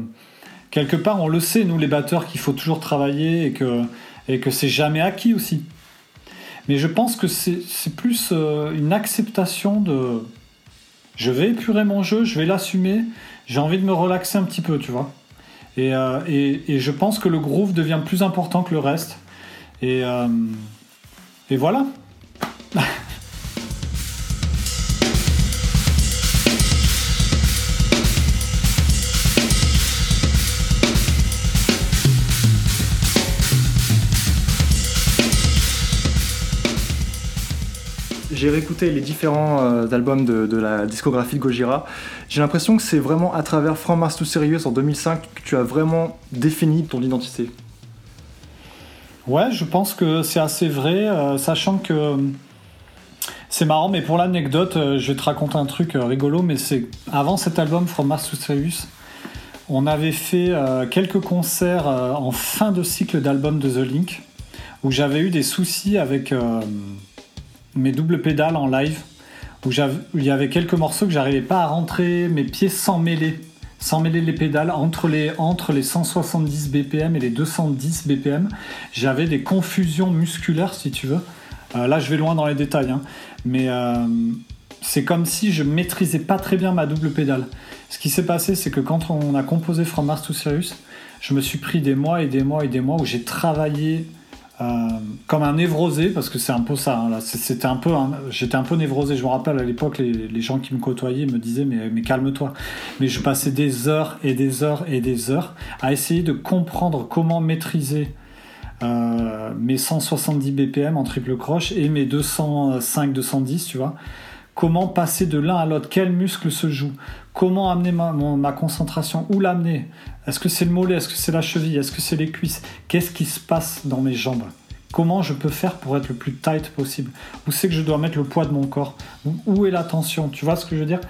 quelque part, on le sait, nous les batteurs, qu'il faut toujours travailler et que et que c'est jamais acquis aussi. Mais je pense que c'est plus euh, une acceptation de je vais épurer mon jeu, je vais l'assumer, j'ai envie de me relaxer un petit peu, tu vois. Et, euh, et, et, je pense que le groove devient plus important que le reste. Et, et voilà. j'ai réécouté les différents euh, albums de, la discographie de Gojira. J'ai l'impression que c'est vraiment à travers From Mars to Serious en 2005 que tu as vraiment défini ton identité. Ouais, je pense que c'est assez vrai, euh, sachant que c'est marrant, mais pour l'anecdote, euh, je vais te raconter un truc rigolo, mais c'est avant cet album From Mars to Serious, on avait fait quelques concerts en fin de cycle d'album de The Link, où j'avais eu des soucis avec mes doubles pédales en live, où, il y avait quelques morceaux que j'arrivais pas à rentrer mes pieds sans mêler, sans mêler les pédales entre les, entre les 170 BPM et les 210 BPM. J'avais des confusions musculaires, si tu veux. Euh, là, je vais loin dans les détails, hein. mais euh, c'est comme si je maîtrisais pas très bien ma double pédale. Ce qui s'est passé, c'est que quand on a composé From Mars to Sirius, je me suis pris des mois et des mois et des mois où j'ai travaillé comme un névrosé, parce que c'est un peu ça. Hein, j'étais un peu névrosé. Je me rappelle à l'époque, les, gens qui me côtoyaient me disaient mais, calme-toi. Mais je passais des heures et des heures et des heures à essayer de comprendre comment maîtriser euh, mes 170 BPM en triple croche et mes 205-210, tu vois. Comment passer de l'un à l'autre Quel muscle se joue Comment amener ma, ma concentration Où l'amener Est-ce que c'est le mollet? Est-ce que c'est la cheville? Est-ce que c'est les cuisses? Qu'est-ce qui se passe dans mes jambes? Comment je peux faire pour être le plus tight possible? Où c'est que je dois mettre le poids de mon corps? Où, est la tension? Tu vois ce que je veux dire?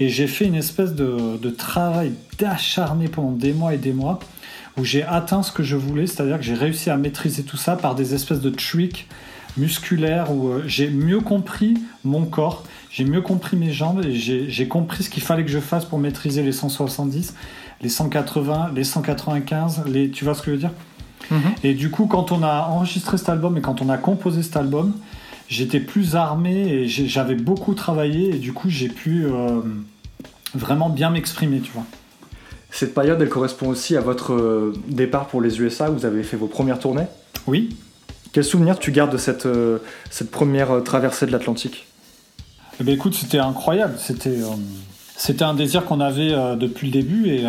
Et j'ai fait une espèce de, travail d'acharné pendant des mois et des mois où j'ai atteint ce que je voulais, c'est-à-dire que j'ai réussi à maîtriser tout ça par des espèces de tricks musculaires où euh, j'ai mieux compris mon corps, j'ai mieux compris mes jambes et j'ai compris ce qu'il fallait que je fasse pour maîtriser les 170, les 180, les 195, les, tu vois ce que je veux dire mhm. Et du coup, quand on a enregistré cet album et quand on a composé cet album, j'étais plus armé et j'avais beaucoup travaillé et du coup, j'ai pu euh, vraiment bien m'exprimer, tu vois. Cette période, elle correspond aussi à votre euh, départ pour les USA, où vous avez fait vos premières tournées? Oui. Quel souvenir tu gardes de cette, euh, cette première traversée de l'Atlantique? Eh bien, écoute, c'était incroyable. C'était, c'était un désir qu'on avait depuis le début. Et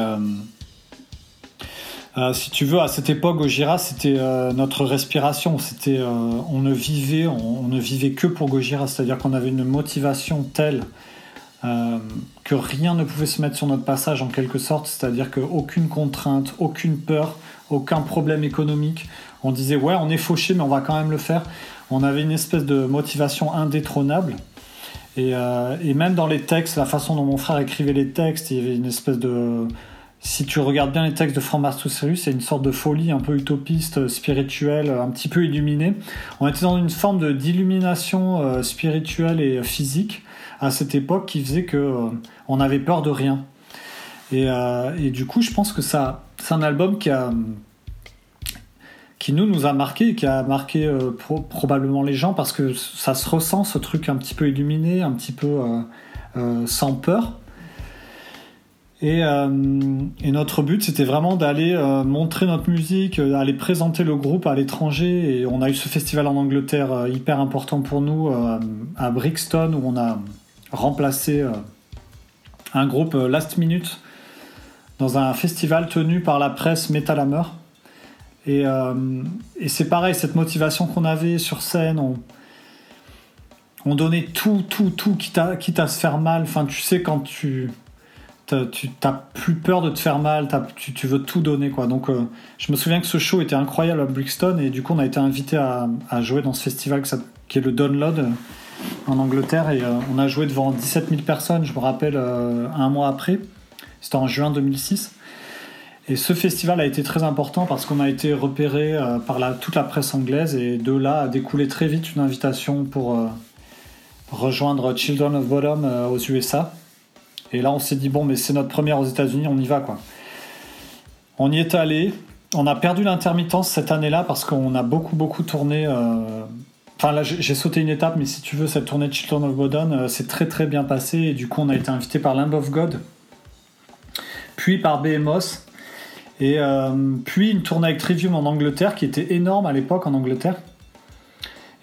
si tu veux, à cette époque, Gojira, c'était notre respiration. C'était, on, ne vivait, on, ne vivait que pour Gojira. C'est-à-dire qu'on avait une motivation telle euh, que rien ne pouvait se mettre sur notre passage en quelque sorte, c'est-à-dire qu'aucune contrainte, aucune peur, aucun problème économique. On disait ouais, on est fauché, mais on va quand même le faire. On avait une espèce de motivation indétrônable. Et, euh, et, même dans les textes, la façon dont mon frère écrivait les textes, il y avait une espèce de. Si tu regardes bien les textes de Frank Martusserus, c'est une sorte de folie un peu utopiste, spirituelle, un petit peu illuminée. On était dans une forme d'illumination euh, spirituelle et physique à cette époque qui faisait que euh, on avait peur de rien. Et, euh, et, du coup, je pense que ça, c'est un album qui a qui nous nous a marqué, qui a marqué euh, probablement les gens parce que ça se ressent ce truc un petit peu illuminé, un petit peu sans peur. Et, et, notre but, c'était vraiment d'aller montrer notre musique, d'aller présenter le groupe à l'étranger. Et on a eu ce festival en Angleterre hyper important pour nous, à Brixton, où on a, remplacer euh, un groupe euh, last minute dans un festival tenu par la presse Metal Hammer. Et, euh, et c'est pareil, cette motivation qu'on avait sur scène, on, on donnait tout, tout, tout, quitte à, se faire mal. Enfin, tu sais, quand tu tu n'as plus peur de te faire mal, tu, veux tout donner. Donc, je me souviens que ce show était incroyable à Brixton et du coup, on a été invité à, jouer dans ce festival qui est le Download en Angleterre et euh, on a joué devant 17 000 personnes, je me rappelle, euh, un mois après. C'était en juin 2006. Et ce festival a été très important parce qu'on a été repéré euh, par toute la presse anglaise et de là a découlé très vite une invitation pour rejoindre Children of Bottom aux USA. Et là on s'est dit bon mais c'est notre première aux États-Unis, on y va quoi. On y est allé. On a perdu l'intermittence cette année-là parce qu'on a beaucoup beaucoup tourné Enfin là, j'ai sauté une étape, mais si tu veux, cette tournée Children of Bodom, euh, c'est très très bien passé. Et du coup, on a été invité par Lamb of God, puis par BMOS, et euh, puis une tournée avec Trivium en Angleterre qui était énorme à l'époque en Angleterre.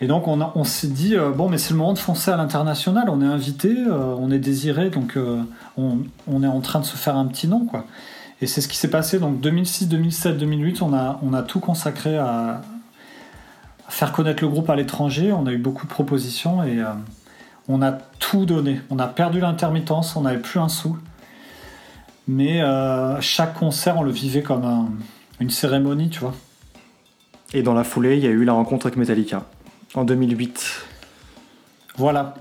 Et donc on, s'est dit, euh, bon, mais c'est le moment de foncer à l'international, on est invité, on est désiré, donc on, est en train de se faire un petit nom, quoi. Et c'est ce qui s'est passé, donc 2006, 2007, 2008, on a, tout consacré à, faire connaître le groupe à l'étranger. On a eu beaucoup de propositions et euh, on a tout donné. On a perdu l'intermittence, on n'avait plus un sou. Mais euh, chaque concert, on le vivait comme une cérémonie, tu vois. Et dans la foulée, il y a eu la rencontre avec Metallica en 2008. Voilà.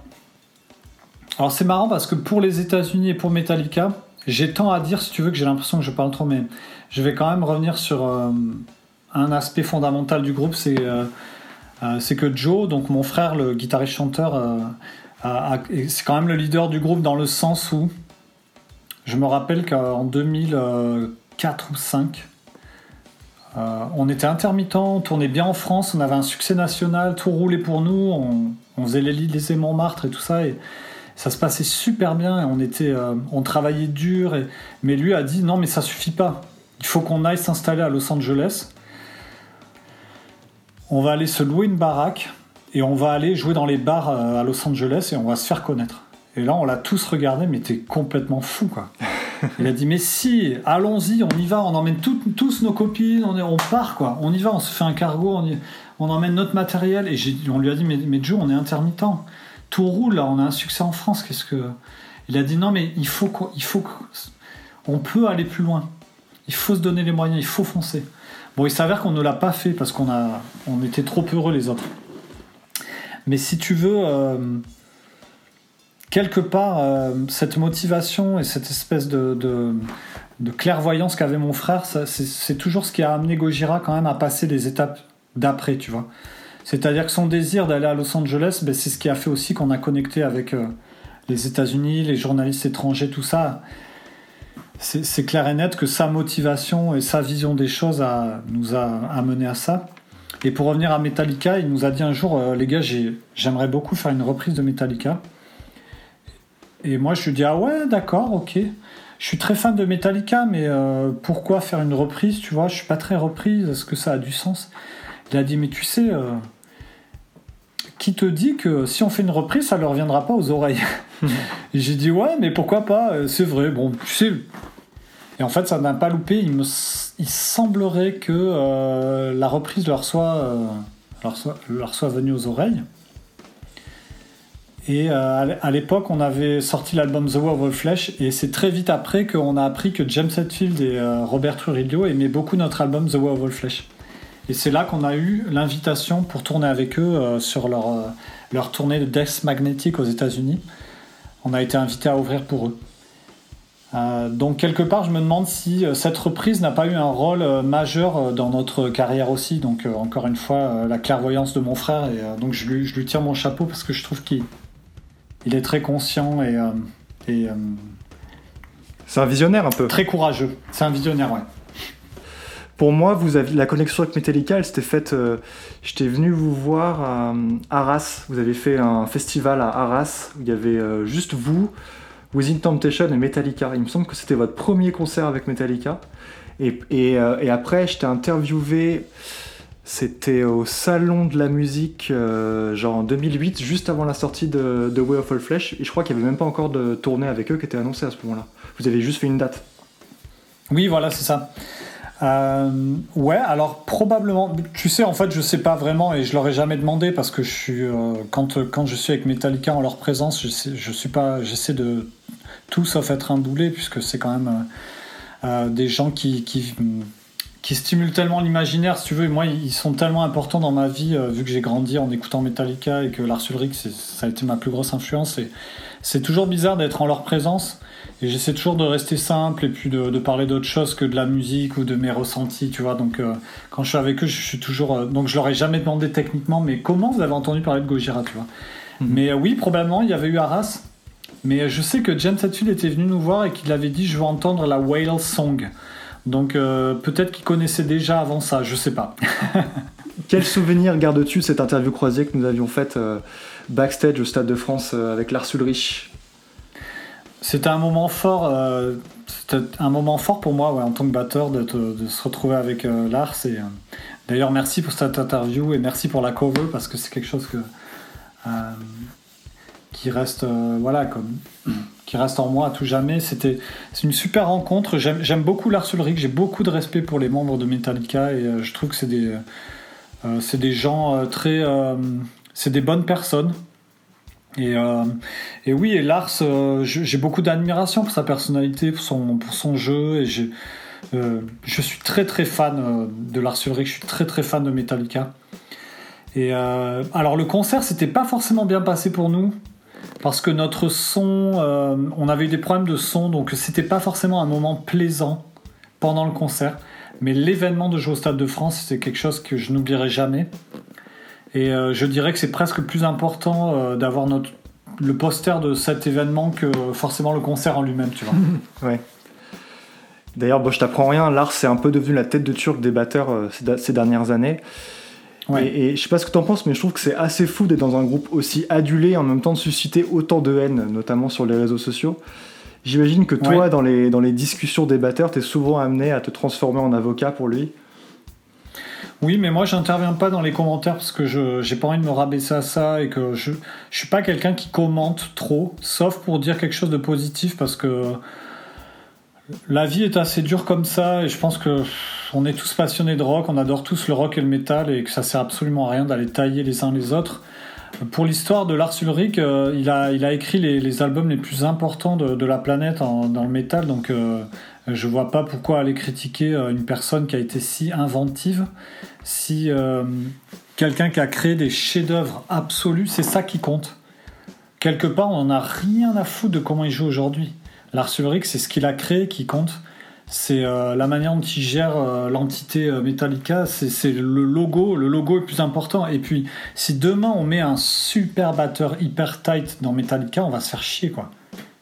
Alors c'est marrant parce que pour les États-Unis et pour Metallica, j'ai tant à dire si tu veux que j'ai l'impression que je parle trop, mais je vais quand même revenir sur euh, un aspect fondamental du groupe, c'est euh, c'est que Joe, donc mon frère, le guitariste chanteur, c'est quand même le leader du groupe dans le sens où je me rappelle qu'en 2004 ou 2005, euh, on était intermittent, on tournait bien en France, on avait un succès national, tout roulait pour nous, on, faisait les lycées Montmartre et tout ça, et ça se passait super bien, était, on travaillait dur, mais lui a dit non mais ça suffit pas, il faut qu'on aille s'installer à Los Angeles, on va aller se louer une baraque et on va aller jouer dans les bars euh, à Los Angeles et on va se faire connaître. Et là, on l'a tous regardé, mais t'es complètement fou, quoi. Il a dit, mais si, allons-y, on y va, on emmène tous nos copines, on, on, part, quoi. On y va, on se fait un cargo, on, emmène notre matériel. Et on lui a dit, mais, mais Joe, on est intermittent. Tout roule, là, on a un succès en France, qu'est-ce que... Il a dit, non, mais il faut quoi Il faut... On peut aller plus loin. Il faut se donner les moyens, il faut foncer. Bon, il s'avère qu'on ne l'a pas fait parce qu'on a, on était trop heureux les autres. Mais si tu veux, euh, quelque part, euh, cette motivation et cette espèce de, clairvoyance qu'avait mon frère, c'est toujours ce qui a amené Gojira quand même à passer les étapes d'après, tu vois. C'est-à-dire que son désir d'aller à Los Angeles, ben, c'est ce qui a fait aussi qu'on a connecté avec euh, les États-Unis, les journalistes étrangers, tout ça. C'est clair et net que sa motivation et sa vision des choses nous a amené à ça. Et pour revenir à Metallica, il nous a dit un jour, euh, les gars, j'aimerais beaucoup faire une reprise de Metallica. Et moi, je lui dis, ah ouais, d'accord, ok. Je suis très fan de Metallica, mais euh, pourquoi faire une reprise Tu vois, je suis pas très reprise. Est-ce que ça a du sens? Il a dit, mais tu sais, euh, qui te dit que si on fait une reprise, ça ne leur reviendra pas aux oreilles? J'ai dit, ouais, mais pourquoi pas? C'est vrai. Bon, tu sais. Et en fait, ça n'a pas loupé. Il me il semblerait que euh, la reprise leur soit, euh, leur soit, leur soit, venue aux oreilles. Et euh, à l'époque, on avait sorti l'album The War of Flesh, et c'est très vite après qu'on a appris que James Hetfield et Robert Trujillo aimaient beaucoup notre album The War of Flesh. Et c'est là qu'on a eu l'invitation pour tourner avec eux sur leur, leur tournée de Death Magnetic aux États-Unis. On a été invité à ouvrir pour eux. Euh, donc quelque part, je me demande si euh, cette reprise n'a pas eu un rôle euh, majeur dans notre carrière aussi. Donc encore une fois, la clairvoyance de mon frère. Et donc je lui, je lui, tire mon chapeau parce que je trouve qu'il il est très conscient et, et c'est un visionnaire un peu. Très courageux. C'est un visionnaire, ouais. Pour moi, vous avez la connexion avec Metallica, elle s'était faite. J'étais venu vous voir à Arras. Vous avez fait un festival à Arras où il y avait juste vous, Within Temptation et Metallica. Il me semble que c'était votre premier concert avec Metallica. Et, et, euh, et après, je t'ai interviewé, c'était au Salon de la musique, euh, genre en 2008, juste avant la sortie de, Way of All Flesh. Et je crois qu'il n'y avait même pas encore de tournée avec eux qui était annoncée à ce moment-là. Vous avez juste fait une date. Oui, voilà, c'est ça. Euh, ouais, alors probablement. Tu sais, en fait, je sais pas vraiment et je leur ai jamais demandé parce que je suis quand quand je suis avec Metallica en leur présence, je, sais, je suis pas, j'essaie de tout sauf être un boulet, puisque c'est quand même euh, euh, des gens qui, qui stimulent tellement l'imaginaire, si tu veux. Et moi, ils sont tellement importants dans ma vie, euh, vu que j'ai grandi en écoutant Metallica et que Lars Ulrich, ça a été ma plus grosse influence. Et c'est toujours bizarre d'être en leur présence. Et j'essaie toujours de rester simple et puis de, parler d'autre chose que de la musique ou de mes ressentis, tu vois. Donc, quand je suis avec eux, je suis toujours. donc, je leur ai jamais demandé techniquement, mais comment vous avez entendu parler de Gojira, tu vois. Mhm. Mais oui, probablement, il y avait eu Arras. Mais je sais que James Hetfield était venu nous voir et qu'il avait dit je veux entendre la Whale Song. Donc euh, peut-être qu'il connaissait déjà avant ça, je sais pas. Quel souvenir gardes-tu de cette interview croisée que nous avions faite euh, backstage au Stade de France euh, avec Lars Ulrich? C'était un moment fort. c'était un moment fort pour moi en tant que batteur de, de se retrouver avec Lars. Et d'ailleurs merci pour cette interview et merci pour la cover parce que c'est quelque chose que qui reste voilà comme qui reste en moi à tout jamais. C'était c'est une super rencontre. J'aime beaucoup Lars Ulrich. J'ai beaucoup de respect pour les membres de Metallica et euh, je trouve que c'est des euh, c'est des gens très c'est des bonnes personnes. Et, et oui, et Lars, j'ai beaucoup d'admiration pour sa personnalité, pour son, pour son jeu. Et je suis très très fan de Lars Ulrich, je suis très très fan de Metallica. Et alors le concert, c'était pas forcément bien passé pour nous parce que notre son, euh, on avait eu des problèmes de son, donc c'était pas forcément un moment plaisant pendant le concert. Mais l'événement de jouer au Stade de France, c'est quelque chose que je n'oublierai jamais. Et euh, je dirais que c'est presque plus important euh, d'avoir notre, le poster de cet événement que forcément le concert en lui-même, tu vois. ouais. D'ailleurs, bon, je t'apprends rien, Lars c'est un peu devenu la tête de turc des batteurs ces dernières années. Et, je sais pas ce que tu en penses, mais je trouve que c'est assez fou d'être dans un groupe aussi adulé et en même temps de susciter autant de haine, notamment sur les réseaux sociaux. J'imagine que toi, dans, les, dans les discussions débatteurs, tu es souvent amené à te transformer en avocat pour lui. Oui, mais moi, j'interviens pas dans les commentaires parce que je j'ai pas envie de me rabaisser à ça et que je, je suis pas quelqu'un qui commente trop, sauf pour dire quelque chose de positif parce que la vie est assez dure comme ça et je pense que on est tous passionnés de rock, on adore tous le rock et le métal et que ça sert absolument à rien d'aller tailler les uns les autres. Pour l'histoire de Lars Ulrich, il, a, il a écrit les, albums les plus importants de, la planète dans le métal, donc je vois pas pourquoi aller critiquer une personne qui a été si inventive, si quelqu'un qui a créé des chefs-d'œuvre absolus, c'est ça qui compte. Quelque part, on n'en a rien à foutre de comment il joue aujourd'hui. Lars Ulrich, c'est ce qu'il a créé qui compte. C'est euh, la manière dont il gère euh, l'entité euh, Metallica, c'est le logo, le logo est plus important. Et puis, si demain on met un super batteur hyper tight dans Metallica, on va se faire chier, quoi.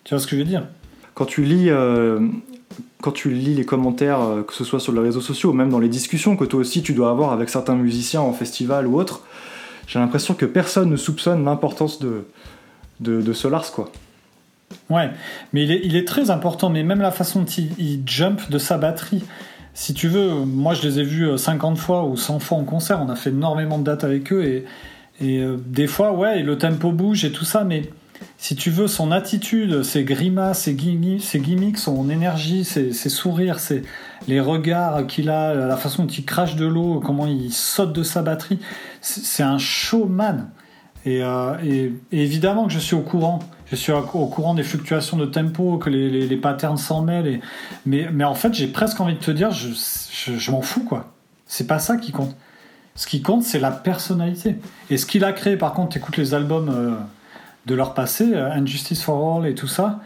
Tu vois ce que je veux dire? Quand tu lis, quand tu lis les commentaires, que ce soit sur les réseaux sociaux ou même dans les discussions que toi aussi tu dois avoir avec certains musiciens en festival ou autre, j'ai l'impression que personne ne soupçonne l'importance de, de, de Solars, quoi. Ouais, mais il est, très important, mais même la façon dont il, jump de sa batterie. Si tu veux, moi je les ai vus 50 euh, fois ou 100 fois en concert, on a fait énormément de dates avec eux, et, et euh, des fois, ouais, le tempo bouge et tout ça, mais si tu veux, son attitude, ses grimaces, ses gimmicks, ses gimmicks son énergie, ses, sourires, ses, les regards qu'il a, la façon dont il crache de l'eau, comment il saute de sa batterie, c'est un showman. Euh, et, évidemment que je suis au courant. Je suis au courant des fluctuations de tempo, que les, patterns s'en mêlent. mais, mais en fait, j'ai presque envie de te dire, je, je, m'en fous, quoi. C'est pas ça qui compte. Ce qui compte, c'est la personnalité. Et ce qu'il a créé, par contre, écoute les albums euh, de leur passé, euh, Injustice for All et tout ça,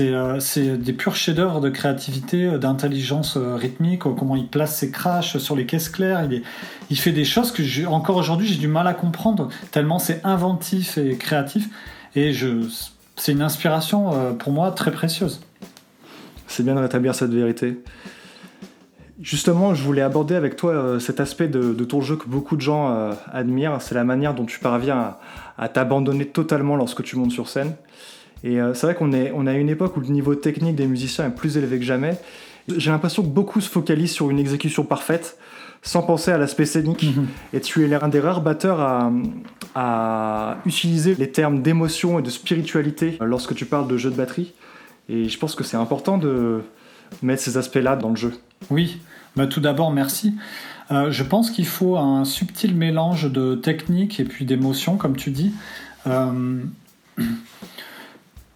euh, c'est des purs chefs-d'œuvre de créativité, euh, d'intelligence euh, rythmique, comment il place ses crashs sur les caisses claires. Il, il fait des choses que encore aujourd'hui j'ai du mal à comprendre, tellement c'est inventif et créatif. Et c'est une inspiration pour moi très précieuse. C'est bien de rétablir cette vérité. Justement, je voulais aborder avec toi cet aspect de, ton jeu que beaucoup de gens admirent, c'est la manière dont tu parviens à t'abandonner totalement lorsque tu montes sur scène. Et euh, c'est vrai qu'on est, on une époque où le niveau technique des musiciens est plus élevé que jamais. J'ai l'impression que beaucoup se focalisent sur une exécution parfaite sans penser à l'aspect scénique. Mhm. Et tu es l'un des rares batteurs à, à utiliser les termes d'émotion et de spiritualité lorsque tu parles de jeu de batterie. Et je pense que c'est important de mettre ces aspects-là dans le jeu. Oui, bah, tout d'abord, merci. Euh, je pense qu'il faut un subtil mélange de technique et puis d'émotion, comme tu dis. Euh,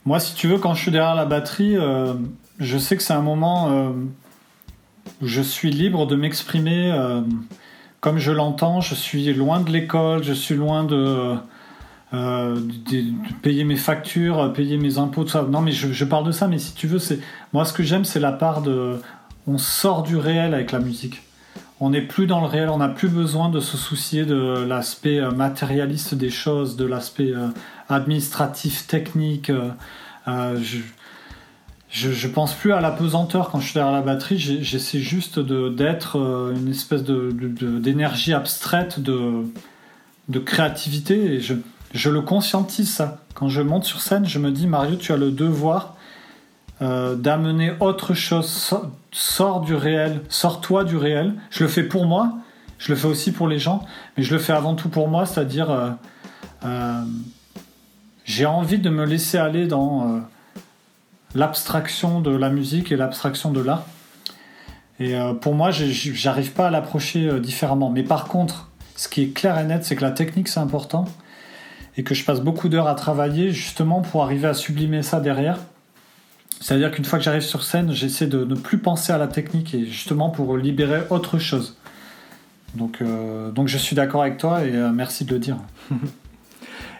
moi, si tu veux, quand je suis derrière la batterie, euh, je sais que c'est un moment euh, où je suis libre de m'exprimer euh, comme je l'entends. Je suis loin de l'école, je suis loin de, payer mes factures, payer mes impôts, tout ça. Non, mais je, parle de ça, mais si tu veux, c'est moi ce que j'aime, c'est la part de. On sort du réel avec la musique. On n'est plus dans le réel, on n'a plus besoin de se soucier de l'aspect matérialiste des choses, de l'aspect administratif, technique. Euh, euh, je, je, pense plus à la pesanteur quand je suis derrière la batterie. J'essaie juste d'être euh, une espèce d'énergie de, abstraite, de, créativité. Et je, le conscientise ça. Quand je monte sur scène, je me dis Mario, tu as le devoir d'amener autre chose. Sors du réel, sors-toi du réel. Je le fais pour moi, je le fais aussi pour les gens, mais je le fais avant tout pour moi, c'est-à-dire j'ai envie de me laisser aller dans euh, l'abstraction de la musique et l'abstraction de l'art. Et euh, pour moi, j'arrive pas à l'approcher euh, différemment. Mais par contre, ce qui est clair et net, c'est que la technique, c'est important. Et que je passe beaucoup d'heures à travailler justement pour arriver à sublimer ça derrière. C'est-à-dire qu'une fois que j'arrive sur scène, j'essaie de ne plus penser à la technique et justement pour libérer autre chose. Donc, donc je suis d'accord avec toi et merci de le dire.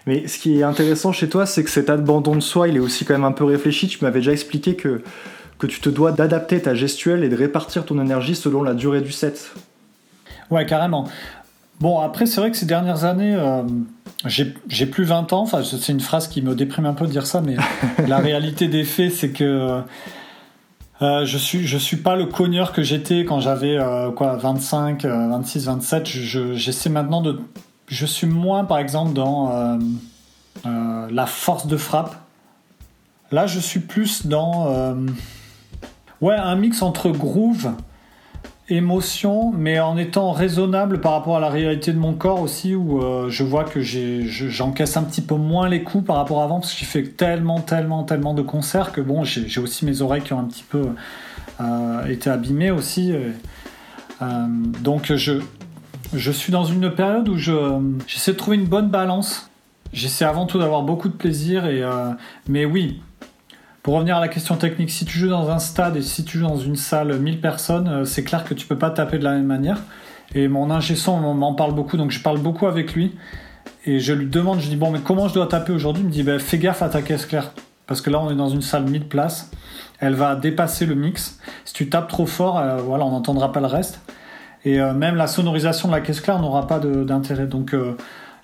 Mais ce qui est intéressant chez toi, c'est que cet abandon de soi, il est aussi quand même un peu réfléchi. Tu m'avais déjà expliqué que, que tu te dois d'adapter ta gestuelle et de répartir ton énergie selon la durée du set. Ouais, carrément. Bon, après, c'est vrai que ces dernières années, euh, j'ai plus 20 ans. Enfin, c'est une phrase qui me déprime un peu de dire ça, mais la réalité des faits, c'est que euh, je suis je suis pas le cogneur que j'étais quand j'avais euh, quoi 25, 26, 27. J'essaie maintenant de je suis moins, par exemple, dans euh, euh, la force de frappe. Là, je suis plus dans euh, un mix entre groove, émotion, mais en étant raisonnable par rapport à la réalité de mon corps aussi, où je vois que j'encaisse un petit peu moins les coups par rapport à avant, parce que j'ai fait tellement, tellement, tellement de concerts que bon, j'ai aussi mes oreilles qui ont un petit peu été abîmées aussi. donc je, je suis dans une période où j'essaie de trouver une bonne balance. j'essaie avant tout d'avoir beaucoup de plaisir. Et, mais oui, pour revenir à la question technique, si tu joues dans un stade et si tu joues dans une salle 1000 personnes, c'est clair que tu peux pas taper de la même manière. Et mon ingé son m'en parle beaucoup, donc je parle beaucoup avec lui. Et je lui demande, je dis bon, mais comment je dois taper aujourd'hui? Il me dit bah, fais gaffe à ta caisse claire. Parce que là, on est dans une salle 1000 places. Elle va dépasser le mix. Si tu tapes trop fort, euh, voilà, on n'entendra pas le reste. Et euh, même la sonorisation de la caisse claire n'aura pas d'intérêt. Donc, euh,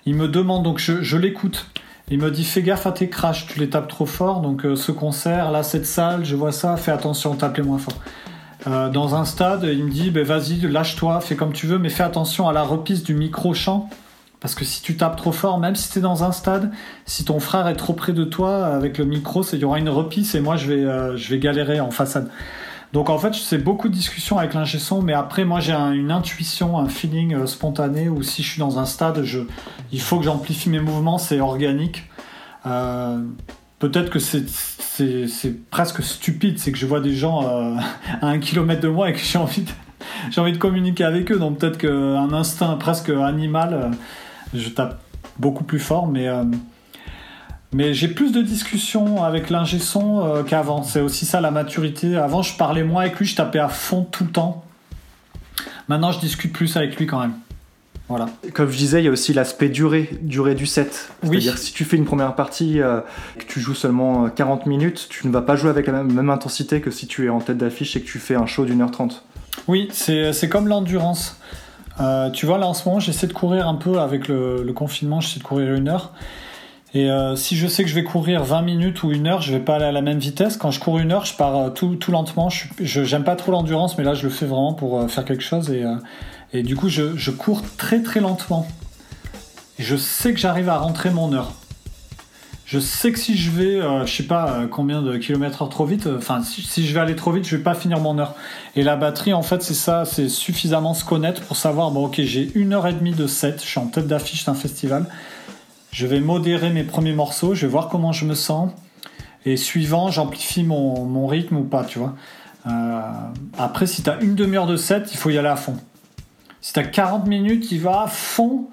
il me demande, donc je, l'écoute. Il me dit fais gaffe à tes crashs, tu les tapes trop fort. Donc, ce concert, là, cette salle, je vois ça, fais attention, tape les moins fort. dans un stade, il me dit ben, vas-y, lâche-toi, fais comme tu veux, mais fais attention à la repiste du micro-champ parce que si tu tapes trop fort, même si tu es dans un stade, si ton frère est trop près de toi avec le micro, il y aura une repisse et moi je vais, euh, je vais galérer en façade. Donc en fait, c'est beaucoup de discussions avec l'ingé son, mais après moi j'ai une intuition, un feeling euh, spontané où si je suis dans un stade, il faut que j'amplifie mes mouvements, c'est organique. Euh, peut-être que c'est presque stupide, c'est que je vois des gens à un kilomètre de moi et que j'ai envie j'ai envie de communiquer avec eux, donc peut-être qu'un instinct presque animal je tape beaucoup plus fort, mais, euh, mais j'ai plus de discussions avec l'ingé son euh, qu'avant. C'est aussi ça la maturité. Avant, je parlais moins avec lui, je tapais à fond tout le temps. Maintenant, je discute plus avec lui quand même. Voilà. Comme je disais, il y a aussi l'aspect durée, durée du set. C'est-à-dire si tu fais une première partie euh, que tu joues seulement 40 minutes, tu ne vas pas jouer avec la même, même intensité que si tu es en tête d'affiche et que tu fais un show d'une heure trente. Oui, c'est comme l'endurance. Euh, tu vois, là en ce moment, j'essaie de courir un peu avec le, confinement, j'essaie de courir une heure. Et euh, si je sais que je vais courir 20 minutes ou une heure, je vais pas aller à la même vitesse. Quand je cours une heure, je pars euh, tout, tout lentement. Je j'aime pas trop l'endurance, mais là, je le fais vraiment pour faire quelque chose. Et, et du coup, je, je, cours très très lentement. Et je sais que j'arrive à rentrer mon heure je sais que si je vais, euh, je sais pas euh, combien de kilomètres heure trop vite, euh, enfin si, je vais aller trop vite, je vais pas finir mon heure. Et la batterie, en fait, c'est ça, c'est suffisamment se connaître pour savoir, bon ok, j'ai une heure et demie de set, je suis en tête d'affiche d'un festival, je vais modérer mes premiers morceaux, je vais voir comment je me sens, et suivant, j'amplifie mon, rythme ou pas, tu vois. après, si tu as une demi-heure de set, il faut y aller à fond. Si tu as 40 minutes, il va à fond,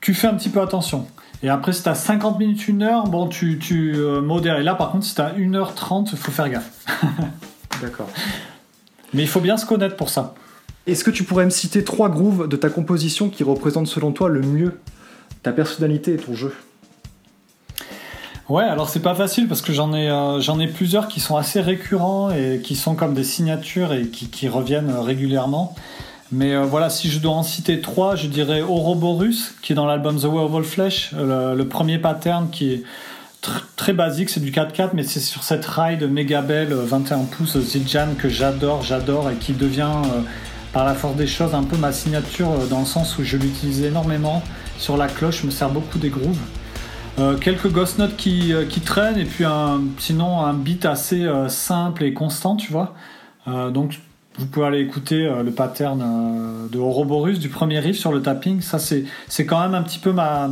tu fais un petit peu attention. Et après, si t'as 50 minutes, 1 heure, bon, tu, tu euh, modères. Et là, par contre, si t'as 1h30, il faut faire gaffe. D'accord. Mais il faut bien se connaître pour ça. Est-ce que tu pourrais me citer trois grooves de ta composition qui représentent selon toi le mieux ta personnalité et ton jeu Ouais, alors c'est pas facile parce que j'en ai, euh, j'en ai plusieurs qui sont assez récurrents et qui sont comme des signatures et qui, reviennent régulièrement. Mais euh, voilà, si je dois en citer trois, je dirais Ouroboros, qui est dans l'album The Way of All Flesh, euh, le, premier pattern qui est très basique, c'est du 4-4, mais c'est sur cette ride méga belle 21 euh, pouces Zildjian que j'adore, j'adore et qui devient par la force des choses un peu ma signature dans le sens où je l'utilise énormément sur la cloche, je me sers beaucoup des grooves. quelques ghost notes qui, qui, traînent et puis un, sinon un beat assez simple et constant, tu vois. donc vous pouvez aller écouter euh, le pattern euh, de Ouroboros du premier riff sur le tapping. Ça, c'est, quand même un petit peu ma.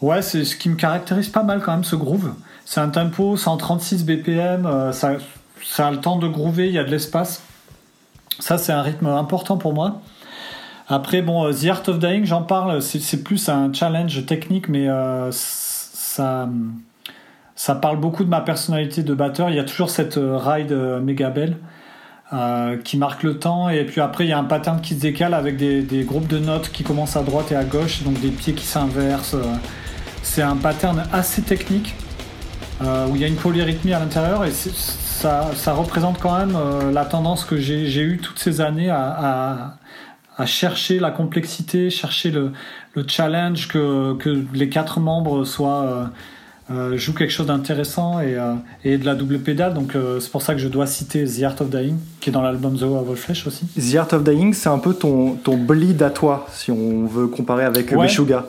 Ouais, c'est ce qui me caractérise pas mal quand même, ce groove. C'est un tempo 136 BPM, euh, ça, ça a le temps de groover, il y a de l'espace. Ça, c'est un rythme important pour moi. Après, bon, The Art of Dying, j'en parle, c'est, plus un challenge technique, mais ça ça parle beaucoup de ma personnalité de batteur. Il y a toujours cette ride méga belle. Euh, qui marque le temps. Et puis après, il y a un pattern qui se décale avec des, groupes de notes qui commencent à droite et à gauche, donc des pieds qui s'inversent. C'est un pattern assez technique euh, où il y a une polyrythmie à l'intérieur et ça, ça, représente quand même euh, la tendance que j'ai eue toutes ces années à, chercher la complexité, chercher le, le challenge, que, que, les quatre membres soient euh, joue quelque chose d'intéressant et, euh, et, de la double pédale. Donc euh, c'est pour ça que je dois citer The Art of Dying, qui est dans l'album The War of Flesh aussi. The Art of Dying, c'est un peu ton, ton bleed à toi, si on veut comparer avec ouais. Meshuga.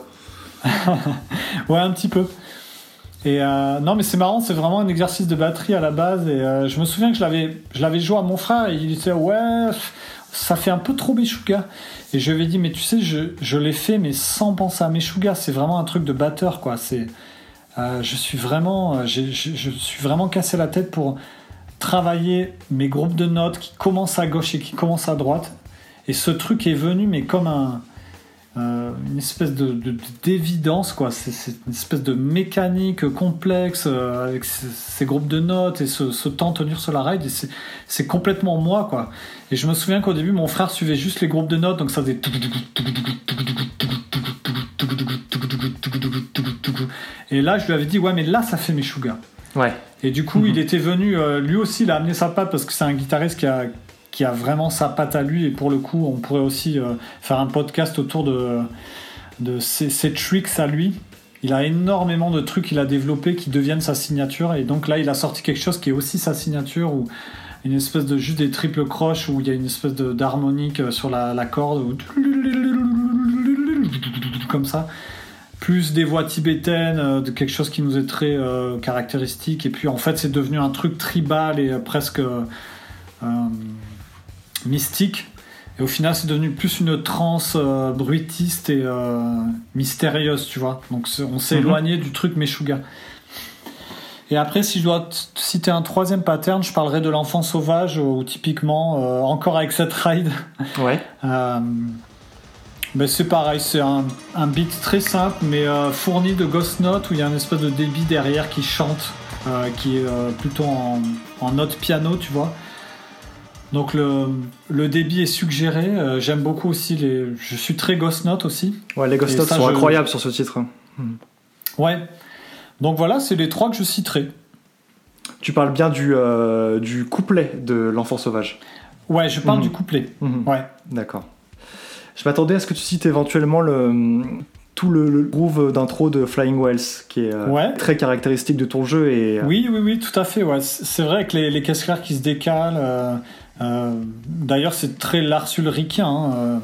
ouais, un petit peu. Et non, mais c'est marrant, c'est vraiment un exercice de batterie à la base. Et je me souviens que je l'avais, je l'avais joué à mon frère et il disait ouais, ça fait un peu trop Meshuga. Et je lui ai dit mais tu sais, je, je l'ai fait mais sans penser à Meshuga. C'est vraiment un truc de batteur quoi. C'est euh, je suis vraiment, euh, je, suis vraiment cassé la tête pour travailler mes groupes de notes qui commencent à gauche et qui commencent à droite. Et ce truc est venu, mais comme un, une espèce de, d'évidence quoi c'est, une espèce de mécanique complexe avec ces, groupes de notes et ce, temps tenir sur la ride c'est, complètement moi quoi et je me souviens qu'au début mon frère suivait juste les groupes de notes donc ça faisait et là je lui avais dit ouais mais là ça fait Meshuga ouais et du coup il était venu lui aussi il a amené sa patte parce que c'est un guitariste qui a qui a vraiment sa patte à lui. Et pour le coup, on pourrait aussi euh, faire un podcast autour de, de ses, tricks à lui. Il a énormément de trucs qu'il a développés qui deviennent sa signature. Et donc là, il a sorti quelque chose qui est aussi sa signature, ou une espèce de juste des triple croches, où il y a une espèce d'harmonique euh, sur la, la corde, comme ça plus des voix tibétaines, euh, de quelque chose qui nous est très caractéristique. Et puis en fait, c'est devenu un truc tribal et presque mystique. Et au final, c'est devenu plus une transe euh, bruitiste et euh, mystérieuse, tu vois. Donc on s'est mhm. éloigné du truc Meshuga. Et après, si je dois citer un troisième pattern, je parlerai de l'enfant sauvage, où typiquement, euh, encore avec cette ride, ouais. ben c'est pareil, c'est un, beat très simple, mais fourni de ghost notes, où il y a un espèce de débit derrière qui chante, qui est plutôt en, en note piano, tu vois. Donc le, le, débit est suggéré. Euh, j'aime beaucoup aussi les. Je suis très Ghost Note aussi. Ouais, les Ghost Notes sont incroyables sur ce titre. Hmm. Ouais. Donc voilà, c'est les trois que je citerai. Tu parles bien du, euh, du couplet de L'Enfant Sauvage. Ouais, je parle hmm. du couplet. Hmm. Ouais. D'accord. Je m'attendais à ce que tu cites éventuellement le, tout le, groove d'intro de Flying Wells, qui est euh, très caractéristique de ton jeu. Et, Oui, oui, oui, tout à fait. Ouais. C'est vrai que les, les caisses claires qui se décalent. Euh, d'ailleurs, c'est très Lars Hein. Euh.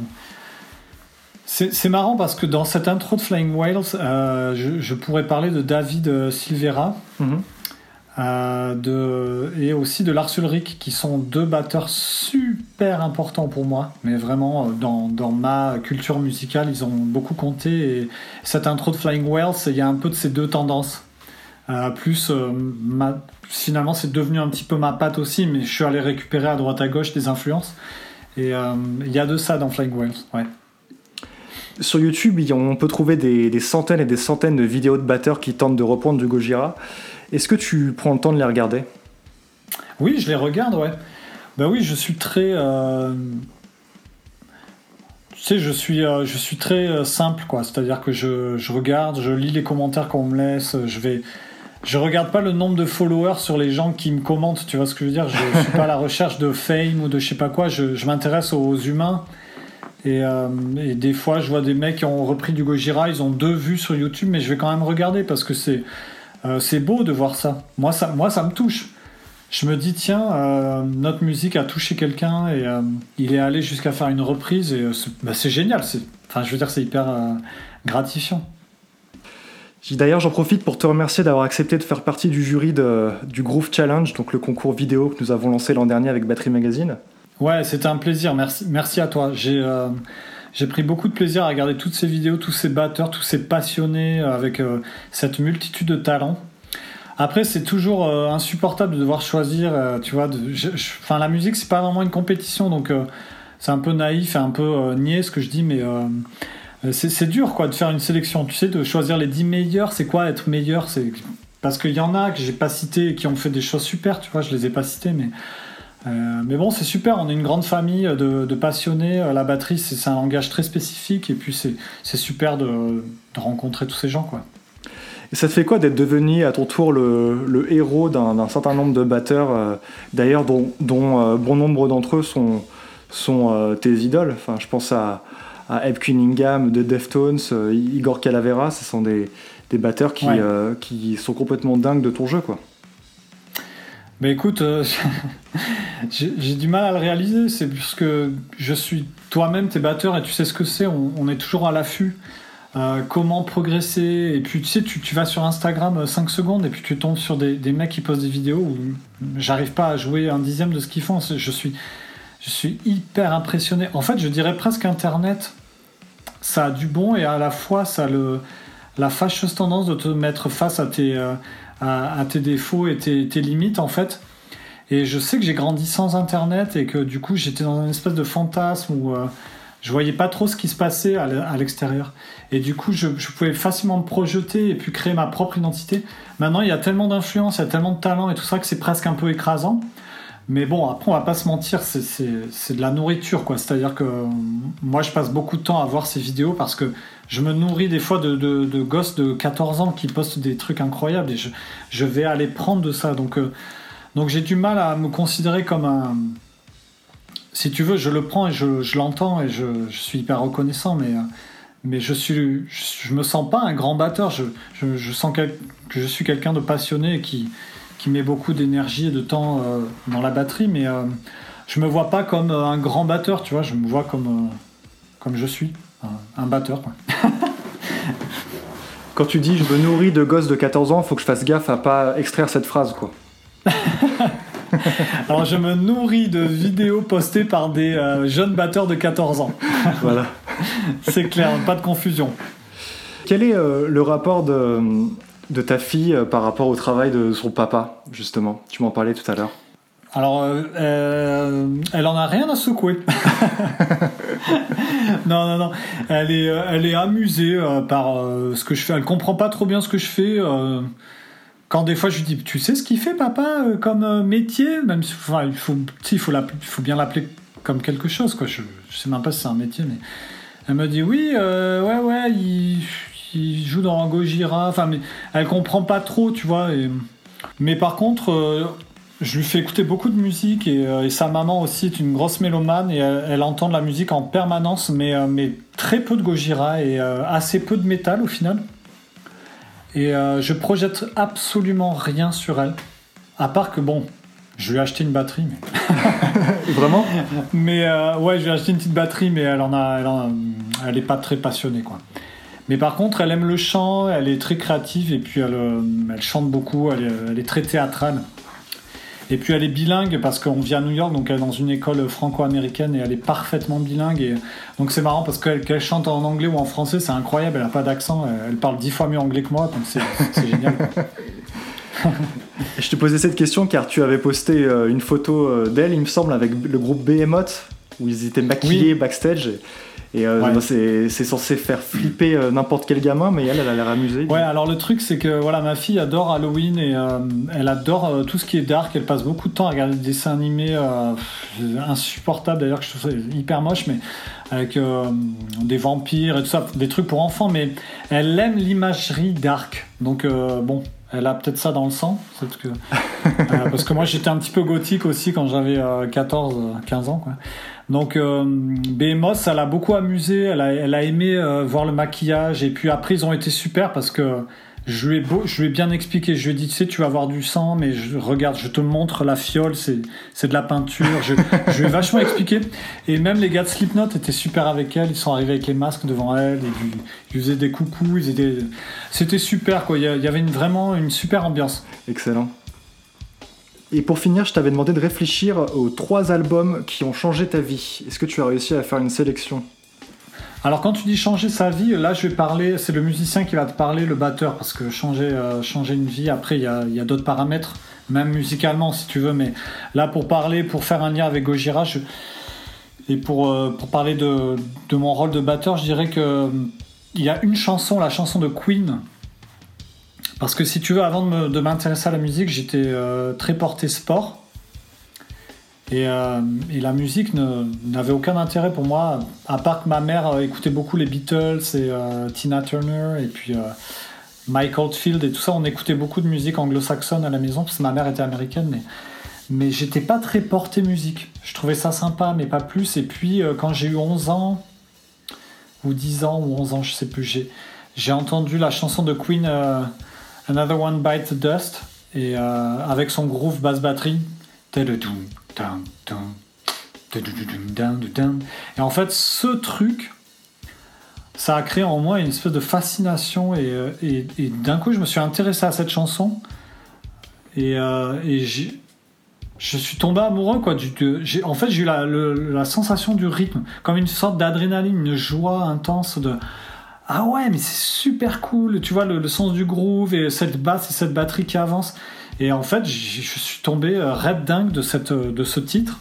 C'est marrant parce que dans cette intro de Flying Whales, euh, je, pourrais parler de David Silvera mm-hmm. de, et aussi de Lars Ulrich, qui sont deux batteurs super importants pour moi, mais vraiment dans, dans, ma culture musicale, ils ont beaucoup compté. Et cette intro de Flying Whales, il y a un peu de ces deux tendances. Plus ma, finalement, c'est devenu un petit peu ma patte aussi, mais je suis allé récupérer à droite à gauche des influences. Et euh, il y a de ça dans Flying Whales, ouais. Sur YouTube, on peut trouver des, centaines et des centaines de vidéos de batteurs qui tentent de reprendre du Gojira. Est-ce que tu prends le temps de les regarder? Oui, je les regarde, ouais. Ben oui, je suis très. Euh, tu sais, je suis, euh, je suis très simple, quoi. C'est-à-dire que je, je, regarde, je lis les commentaires qu'on me laisse, je vais, je regarde pas le nombre de followers sur les gens qui me commentent, tu vois ce que je veux dire? Je, suis pas à la recherche de fame ou de je sais pas quoi, je, m'intéresse aux humains. Euh, et, des fois, je vois des mecs qui ont repris du Gojira, ils ont deux vues sur YouTube, mais je vais quand même regarder parce que c'est euh, beau de voir ça. Moi, ça. moi, ça me touche. Je me dis, tiens, euh, notre musique a touché quelqu'un et il est allé jusqu'à faire une reprise et bah, c'est génial. Enfin, je veux dire, c'est hyper gratifiant. D'ailleurs, j'en profite pour te remercier d'avoir accepté de faire partie du jury de, du Groove Challenge, donc le concours vidéo que nous avons lancé l'an dernier avec Battery Magazine. Ouais, c'était un plaisir. Merci, à toi. J'ai euh, j'ai pris beaucoup de plaisir à regarder toutes ces vidéos, tous ces batteurs, tous ces passionnés euh, avec euh, cette multitude de talents. Après, c'est toujours insupportable de devoir choisir. tu vois, enfin, la musique, c'est pas vraiment une compétition, donc c'est un peu naïf et un peu niais ce que je dis, mais c'est dur quoi de faire une sélection. Tu sais, de choisir les 10 meilleurs, c'est quoi être meilleur? C'est parce qu'il y en a que j'ai pas cité qui ont fait des choses super. Tu vois, je les ai pas cités, mais euh, mais bon, c'est super. On est une grande famille de, passionnés. Euh, la batterie, c'est un langage très spécifique et puis c'est super de, rencontrer tous ces gens quoi. Et ça te fait quoi d'être devenu à ton tour le, héros d'un certain nombre de batteurs, d'ailleurs dont, dont bon nombre d'entre eux sont, sont tes idoles? Enfin, je pense à, à Ebb Cunningham de Deftones, euh, Igor Calavera, ce sont des, des batteurs qui, euh, qui sont complètement dingues de ton jeu, quoi. Mais écoute, euh, j'ai du mal à le réaliser. C'est parce que je suis toi-même, tes batteurs, et tu sais ce que c'est. On, est toujours à l'affût. comment progresser Et puis tu sais, tu, tu, vas sur Instagram 5 secondes et puis tu tombes sur des, des mecs qui postent des vidéos où j'arrive pas à jouer un dixième de ce qu'ils font. Je suis, je suis hyper impressionné. En fait, je dirais presque Internet ça a du bon et à la fois ça a le, la fâcheuse tendance de te mettre face à tes, euh, à, tes défauts et tes, tes, limites en fait. Et je sais que j'ai grandi sans internet et que du coup j'étais dans une espèce de fantasme où, euh, je voyais pas trop ce qui se passait à l'extérieur. Et du coup, je, pouvais facilement me projeter et puis créer ma propre identité. Maintenant, il y a tellement d'influence, il y a tellement de talent et tout ça que c'est presque un peu écrasant. Mais bon, après, on va pas se mentir, c'est de la nourriture, quoi. C'est-à-dire que moi, je passe beaucoup de temps à voir ces vidéos parce que je me nourris des fois de, de, gosses de 14 ans qui postent des trucs incroyables et je, je vais aller prendre de ça. Donc, euh, donc j'ai du mal à me considérer comme un si tu veux, je le prends et je, je l'entends et je, je, suis hyper reconnaissant, mais, mais je suis, je, me sens pas un grand batteur. Je, je sens que, je suis quelqu'un de passionné et qui, qui met beaucoup d'énergie et de temps euh, dans la batterie, mais euh, je me vois pas comme un grand batteur, tu vois. Je me vois comme, euh, comme je suis, un, batteur. Quand tu dis je me nourris de gosses de 14 ans, faut que je fasse gaffe à pas extraire cette phrase, quoi. Alors je me nourris de vidéos postées par des euh, jeunes batteurs de 14 ans. voilà. C'est clair, pas de confusion. Quel est euh, le rapport de, de ta fille euh, par rapport au travail de son papa, justement Tu m'en parlais tout à l'heure. Alors, elle en a rien à secouer. non, non, non. Elle est, elle est amusée par ce que je fais. Elle comprend pas trop bien ce que je fais quand des fois je lui dis, tu sais ce qu'il fait papa euh, comme euh, métier, même si, enfin, il faut, il faut, bien l'appeler comme quelque chose, quoi. Je, je sais même pas si c'est un métier, mais elle me dit oui, euh, ouais, ouais, il, il, joue dans Gojira, enfin, mais elle comprend pas trop, tu vois. Et, mais par contre, je lui fais écouter beaucoup de musique et, et, sa maman aussi est une grosse mélomane et elle, entend de la musique en permanence, mais, mais très peu de Gojira et assez peu de métal au final. Et euh, je projette absolument rien sur elle. À part que, bon, je lui ai acheté une batterie. Mais... Vraiment? Mais euh, ouais, je lui ai acheté une petite batterie, mais elle en a, elle, elle est pas très passionnée, quoi. Mais par contre, elle aime le chant, elle est très créative et puis elle, euh, elle chante beaucoup, elle est, elle est très théâtrale. Et puis elle est bilingue parce qu'on vit à New York, donc elle est dans une école franco-américaine et elle est parfaitement bilingue. Et donc c'est marrant parce qu'elle chante en anglais ou en français, c'est incroyable, elle n'a pas d'accent, elle parle dix fois mieux anglais que moi, donc c'est génial. Je te posais cette question car tu avais posté euh, une photo euh, d'elle, il me semble, avec le groupe Behemoth, où ils étaient maquillés backstage. Et euh, bah, c'est censé faire flipper euh, n'importe quel gamin, mais elle, elle a l'air amusée. Ouais, alors le truc, c'est que voilà, ma fille adore Halloween et euh, elle adore tout ce qui est dark. Elle passe beaucoup de temps à regarder des dessins animés insupportables, d'ailleurs, que je trouve hyper moche, mais avec des vampires et tout ça, des trucs pour enfants, mais elle aime l'imagerie dark. Donc, bon, elle a peut-être ça dans le sang. Que, parce que moi, j'étais un petit peu gothique aussi quand j'avais 14, 15 ans. Quoi. Donc euh, ça l'a beaucoup amusé, elle a, elle a aimé euh, voir le maquillage et puis après ils ont été super parce que je lui ai, bien expliqué, je lui ai dit tu sais tu vas avoir du sang mais je, regarde je te montre la fiole c'est, de la peinture, je, lui ai vachement expliqué. Et même les gars de Slipknot étaient super avec elle, ils sont arrivés avec les masques devant elle, ils, faisaient des coucous, ils étaient, c'était super quoi, il y avait vraiment une super ambiance. Excellent. Et pour finir, je t'avais demandé de réfléchir aux trois albums qui ont changé ta vie. Est-ce que tu as réussi à faire une sélection? Alors quand tu dis changer sa vie, là je vais parler, c'est le musicien qui va te parler, le batteur, parce que changer, euh, changer une vie, après il y a, y a d'autres paramètres, même musicalement si tu veux, mais là pour parler, pour faire un lien avec Gojira, et pour, euh, parler de, de, mon rôle de batteur, je dirais que il y a une chanson, la chanson de Queen, parce que si tu veux, avant de m'intéresser à la musique, j'étais euh, très porté sport. Euh, et, la musique n'avait aucun intérêt pour moi, à part que ma mère euh, écoutait beaucoup les Beatles et Tina Turner et puis Mike Oldfield et tout ça. On écoutait beaucoup de musique anglo-saxonne à la maison parce que ma mère était américaine, mais, j'étais pas très porté musique. Je trouvais ça sympa, mais pas plus. Et puis quand j'ai eu 11 ans, ou 10 ans, ou 11 ans, je sais plus, j'ai entendu la chanson de Queen. Another One Bites the Dust, et euh, avec son groove basse batterie. Et en fait, ce truc, ça a créé en moi une espèce de fascination, et, euh, d'un coup, je me suis intéressé à cette chanson, et, euh, je suis tombé amoureux quoi en fait j'ai eu la, la, sensation du rythme comme une sorte d'adrénaline une joie intense de ah ouais, mais c'est super cool, tu vois, le, sens du groove et cette basse et cette batterie qui avance. Et en fait, je suis tombé euh, red dingue de, cette, de ce titre.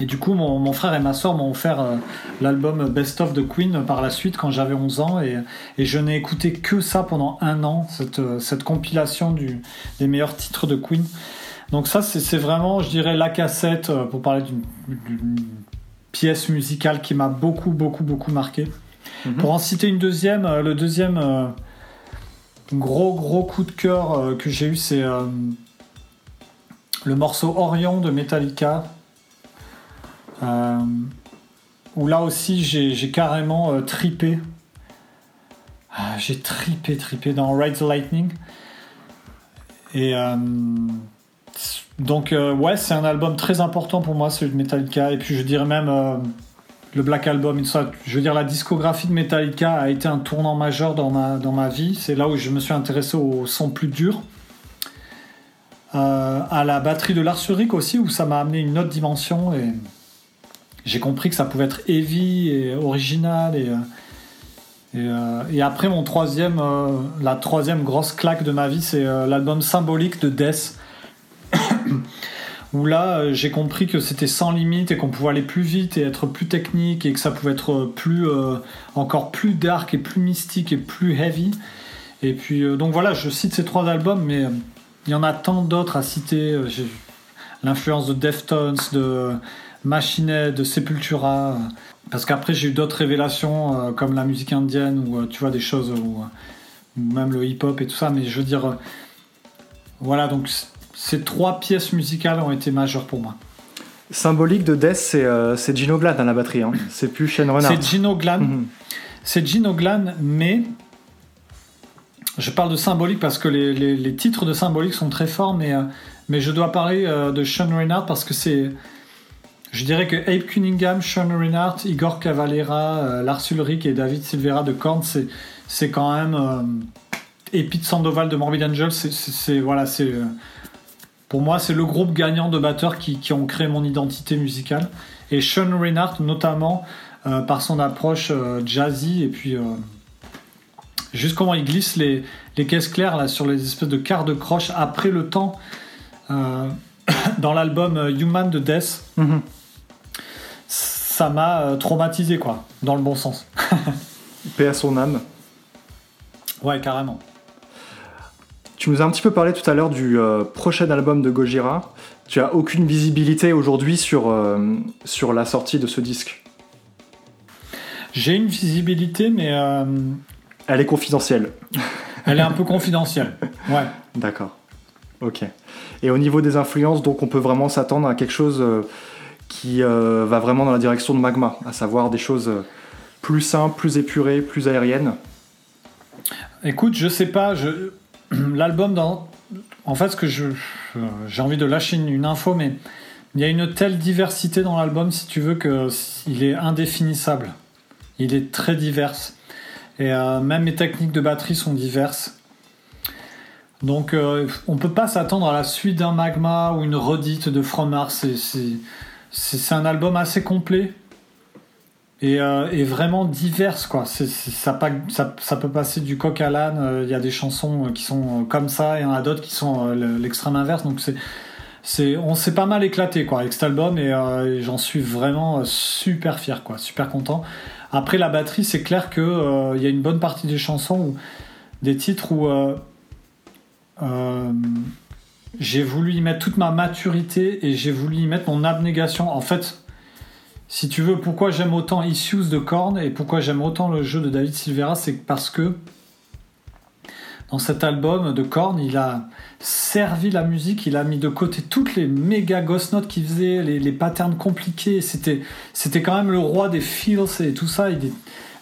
Et du coup, mon, frère et ma soeur m'ont offert euh, l'album Best of the Queen par la suite quand j'avais 11 ans. Et, je n'ai écouté que ça pendant un an, cette, euh, cette compilation du, des meilleurs titres de Queen. Donc ça, c'est vraiment, je dirais, la cassette, euh, pour parler d'une pièce musicale qui m'a beaucoup, beaucoup, beaucoup marqué. Mhm. Pour en citer une deuxième, le deuxième gros, gros coup de cœur que j'ai eu, c'est le morceau Orion de Metallica. Euh, où là aussi j'ai carrément euh, tripé. Ah, j'ai tripé, tripé dans Ride the Lightning. Et euh, donc, ouais, c'est un album très important pour moi, celui de Metallica. Et puis, je dirais même le Black Album. Je veux dire, la discographie de Metallica a été un tournant majeur dans ma, dans ma vie. C'est là où je me suis intéressé au son plus dur. à la batterie de Lars aussi, où ça m'a amené une autre dimension. Et j'ai compris que ça pouvait être heavy et original et, euh, euh, et, après mon troisième euh, la troisième grosse claque de ma vie c'est l'album symbolique de Death où là j'ai compris que c'était sans limite et qu'on pouvait aller plus vite et être plus technique et que ça pouvait être plus encore plus dark et plus mystique et plus heavy et puis donc voilà je cite ces trois albums mais il y en a tant d'autres à citer l'influence de Deftones de Machinet, de Sepultura. Parce qu'après, j'ai eu d'autres révélations, euh, comme la musique indienne, ou euh, tu vois, des choses, ou, même le hip-hop et tout ça. Mais je veux dire, euh, voilà, donc ces trois pièces musicales ont été majeures pour moi. Symbolique de Death, c'est Gino Glan à la batterie, hein. c'est plus Shane Renard. C'est Gino Glan, mhm. c'est Gino Glan, mais je parle de symbolique parce que les, les, titres de symbolique sont très forts, mais, mais je dois parler de Sean Renard parce que c'est je dirais que Abe Cunningham, Sean Reinhardt, Igor Cavalera, euh, Lars Ulrich et David Silvera de Korn, c'est quand même. Euh, et Pete Sandoval de Morbid Angel, c'est voilà, c'est euh, pour moi c'est le groupe gagnant de batteurs qui, qui, ont créé mon identité musicale. Et Sean Reinhardt notamment par son approche jazzy et puis juste comment il glisse les, les, caisses claires là sur les espèces de quarts de croche après le temps dans l'album Human de Death. Mm-hmm ça m'a euh, traumatisé, quoi, dans le bon sens. Paix à son âme. Ouais, carrément. Tu nous as un petit peu parlé tout à l'heure du euh, prochain album de Gojira. Tu as aucune visibilité aujourd'hui sur, euh, sur la sortie de ce disque? J'ai une visibilité, mais. Elle est confidentielle. Elle est un peu confidentielle, ouais. D'accord. Ok. Et au niveau des influences, donc on peut vraiment s'attendre à quelque chose qui euh, va vraiment dans la direction de Magma, à savoir des choses euh, plus simples, plus épurées, plus aériennes? Écoute, je sais pas, je... l'album dans... En fait, ce que je... J'ai envie de lâcher une, info, mais il y a une telle diversité dans l'album, si tu veux, qu'il est indéfinissable. Il est très divers. Et euh, même mes techniques de batterie sont diverses. Donc on peut pas s'attendre à la suite d'un magma ou une redite de From Mars. C'est c'est un album assez complet et, euh, vraiment divers quoi. ça, peut passer du coq à l'âne. Euh, il y a des chansons qui sont comme ça et il y en a d'autres qui sont euh, l'extrême inverse. Donc on s'est pas mal éclaté quoi avec cet album et, j'en suis vraiment super fier quoi, super content. Après la batterie, c'est clair que il y a une bonne partie des chansons des titres où j'ai voulu y mettre toute ma maturité et j'ai voulu y mettre mon abnégation. En fait, si tu veux, pourquoi j'aime autant Issues de Korn et pourquoi j'aime autant le jeu de David Silvera, c'est parce que dans cet album de Korn, il a servi la musique, il a mis de côté toutes les méga ghost notes qu'il faisait, les, patterns compliqués. C'était, quand même le roi des feels et tout ça.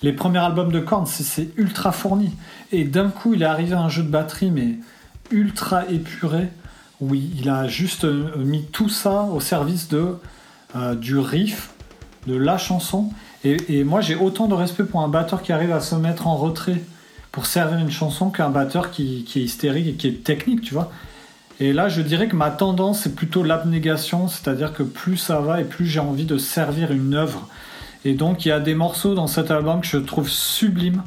les premiers albums de Korn, c'est, ultra fourni. Et d'un coup, il est arrivé à un jeu de batterie, mais ultra épuré oui, il a juste euh, mis tout ça au service de, euh, du riff, de la chanson. Et, moi, j'ai autant de respect pour un batteur qui arrive à se mettre en retrait pour servir une chanson qu'un batteur qui, est hystérique et qui est technique, tu vois. Et là, je dirais que ma tendance, c'est plutôt l'abnégation, c'est-à-dire que plus ça va et plus j'ai envie de servir une œuvre. Et donc, il y a des morceaux dans cet album que je trouve sublimes.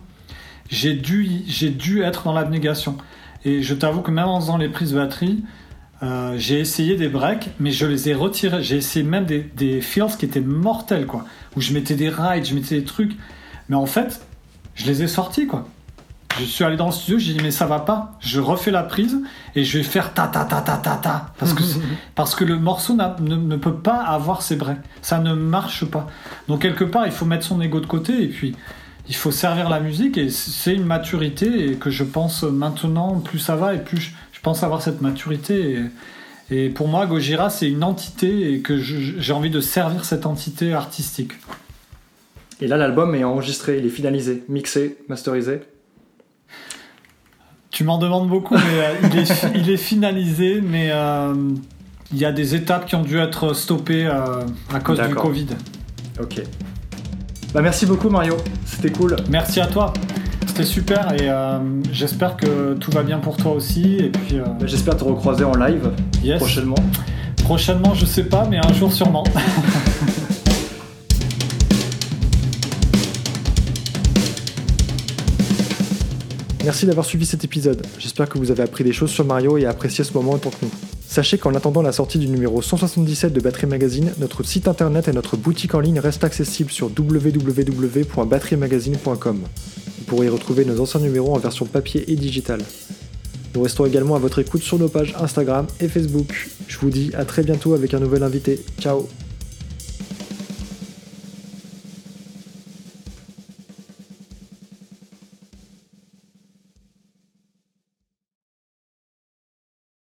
J'ai dû, j'ai dû être dans l'abnégation. Et je t'avoue que même en faisant les prises batterie, Euh, j'ai essayé des breaks, mais je les ai retirés. J'ai essayé même des, des feels qui étaient mortels, quoi. Où je mettais des rides, je mettais des trucs. Mais en fait, je les ai sortis, quoi. Je suis allé dans le studio, j'ai dit mais ça va pas. Je refais la prise et je vais faire ta ta ta ta ta ta parce que parce que le morceau ne, ne, peut pas avoir ses breaks. Ça ne marche pas. Donc quelque part, il faut mettre son ego de côté et puis il faut servir la musique et c'est une maturité et que je pense maintenant plus ça va et plus je pense avoir cette maturité. Et, pour moi, Gojira, c'est une entité et que j'ai envie de servir cette entité artistique. Et là, l'album est enregistré, il est finalisé, mixé, masterisé. Tu m'en demandes beaucoup, mais euh, il, est, finalisé, mais euh, il y a des étapes qui ont dû être stoppées euh, à cause du Covid. Ok. Bah merci beaucoup Mario, c'était cool. Merci à toi super et euh, j'espère que tout va bien pour toi aussi. Et puis, euh, bah, j'espère te recroiser en live prochainement. Prochainement, je sais pas, mais un jour sûrement. Merci d'avoir suivi cet épisode. J'espère que vous avez appris des choses sur Mario et apprécié ce moment autant que nous. Sachez qu'en attendant la sortie du numéro 177 de Battery Magazine, notre site internet et notre boutique en ligne restent accessibles sur www.batterymagazine.com pourrez y retrouver nos anciens numéros en version papier et digitale. Nous restons également à votre écoute sur nos pages Instagram et Facebook. Je vous dis à très bientôt avec un nouvel invité. Ciao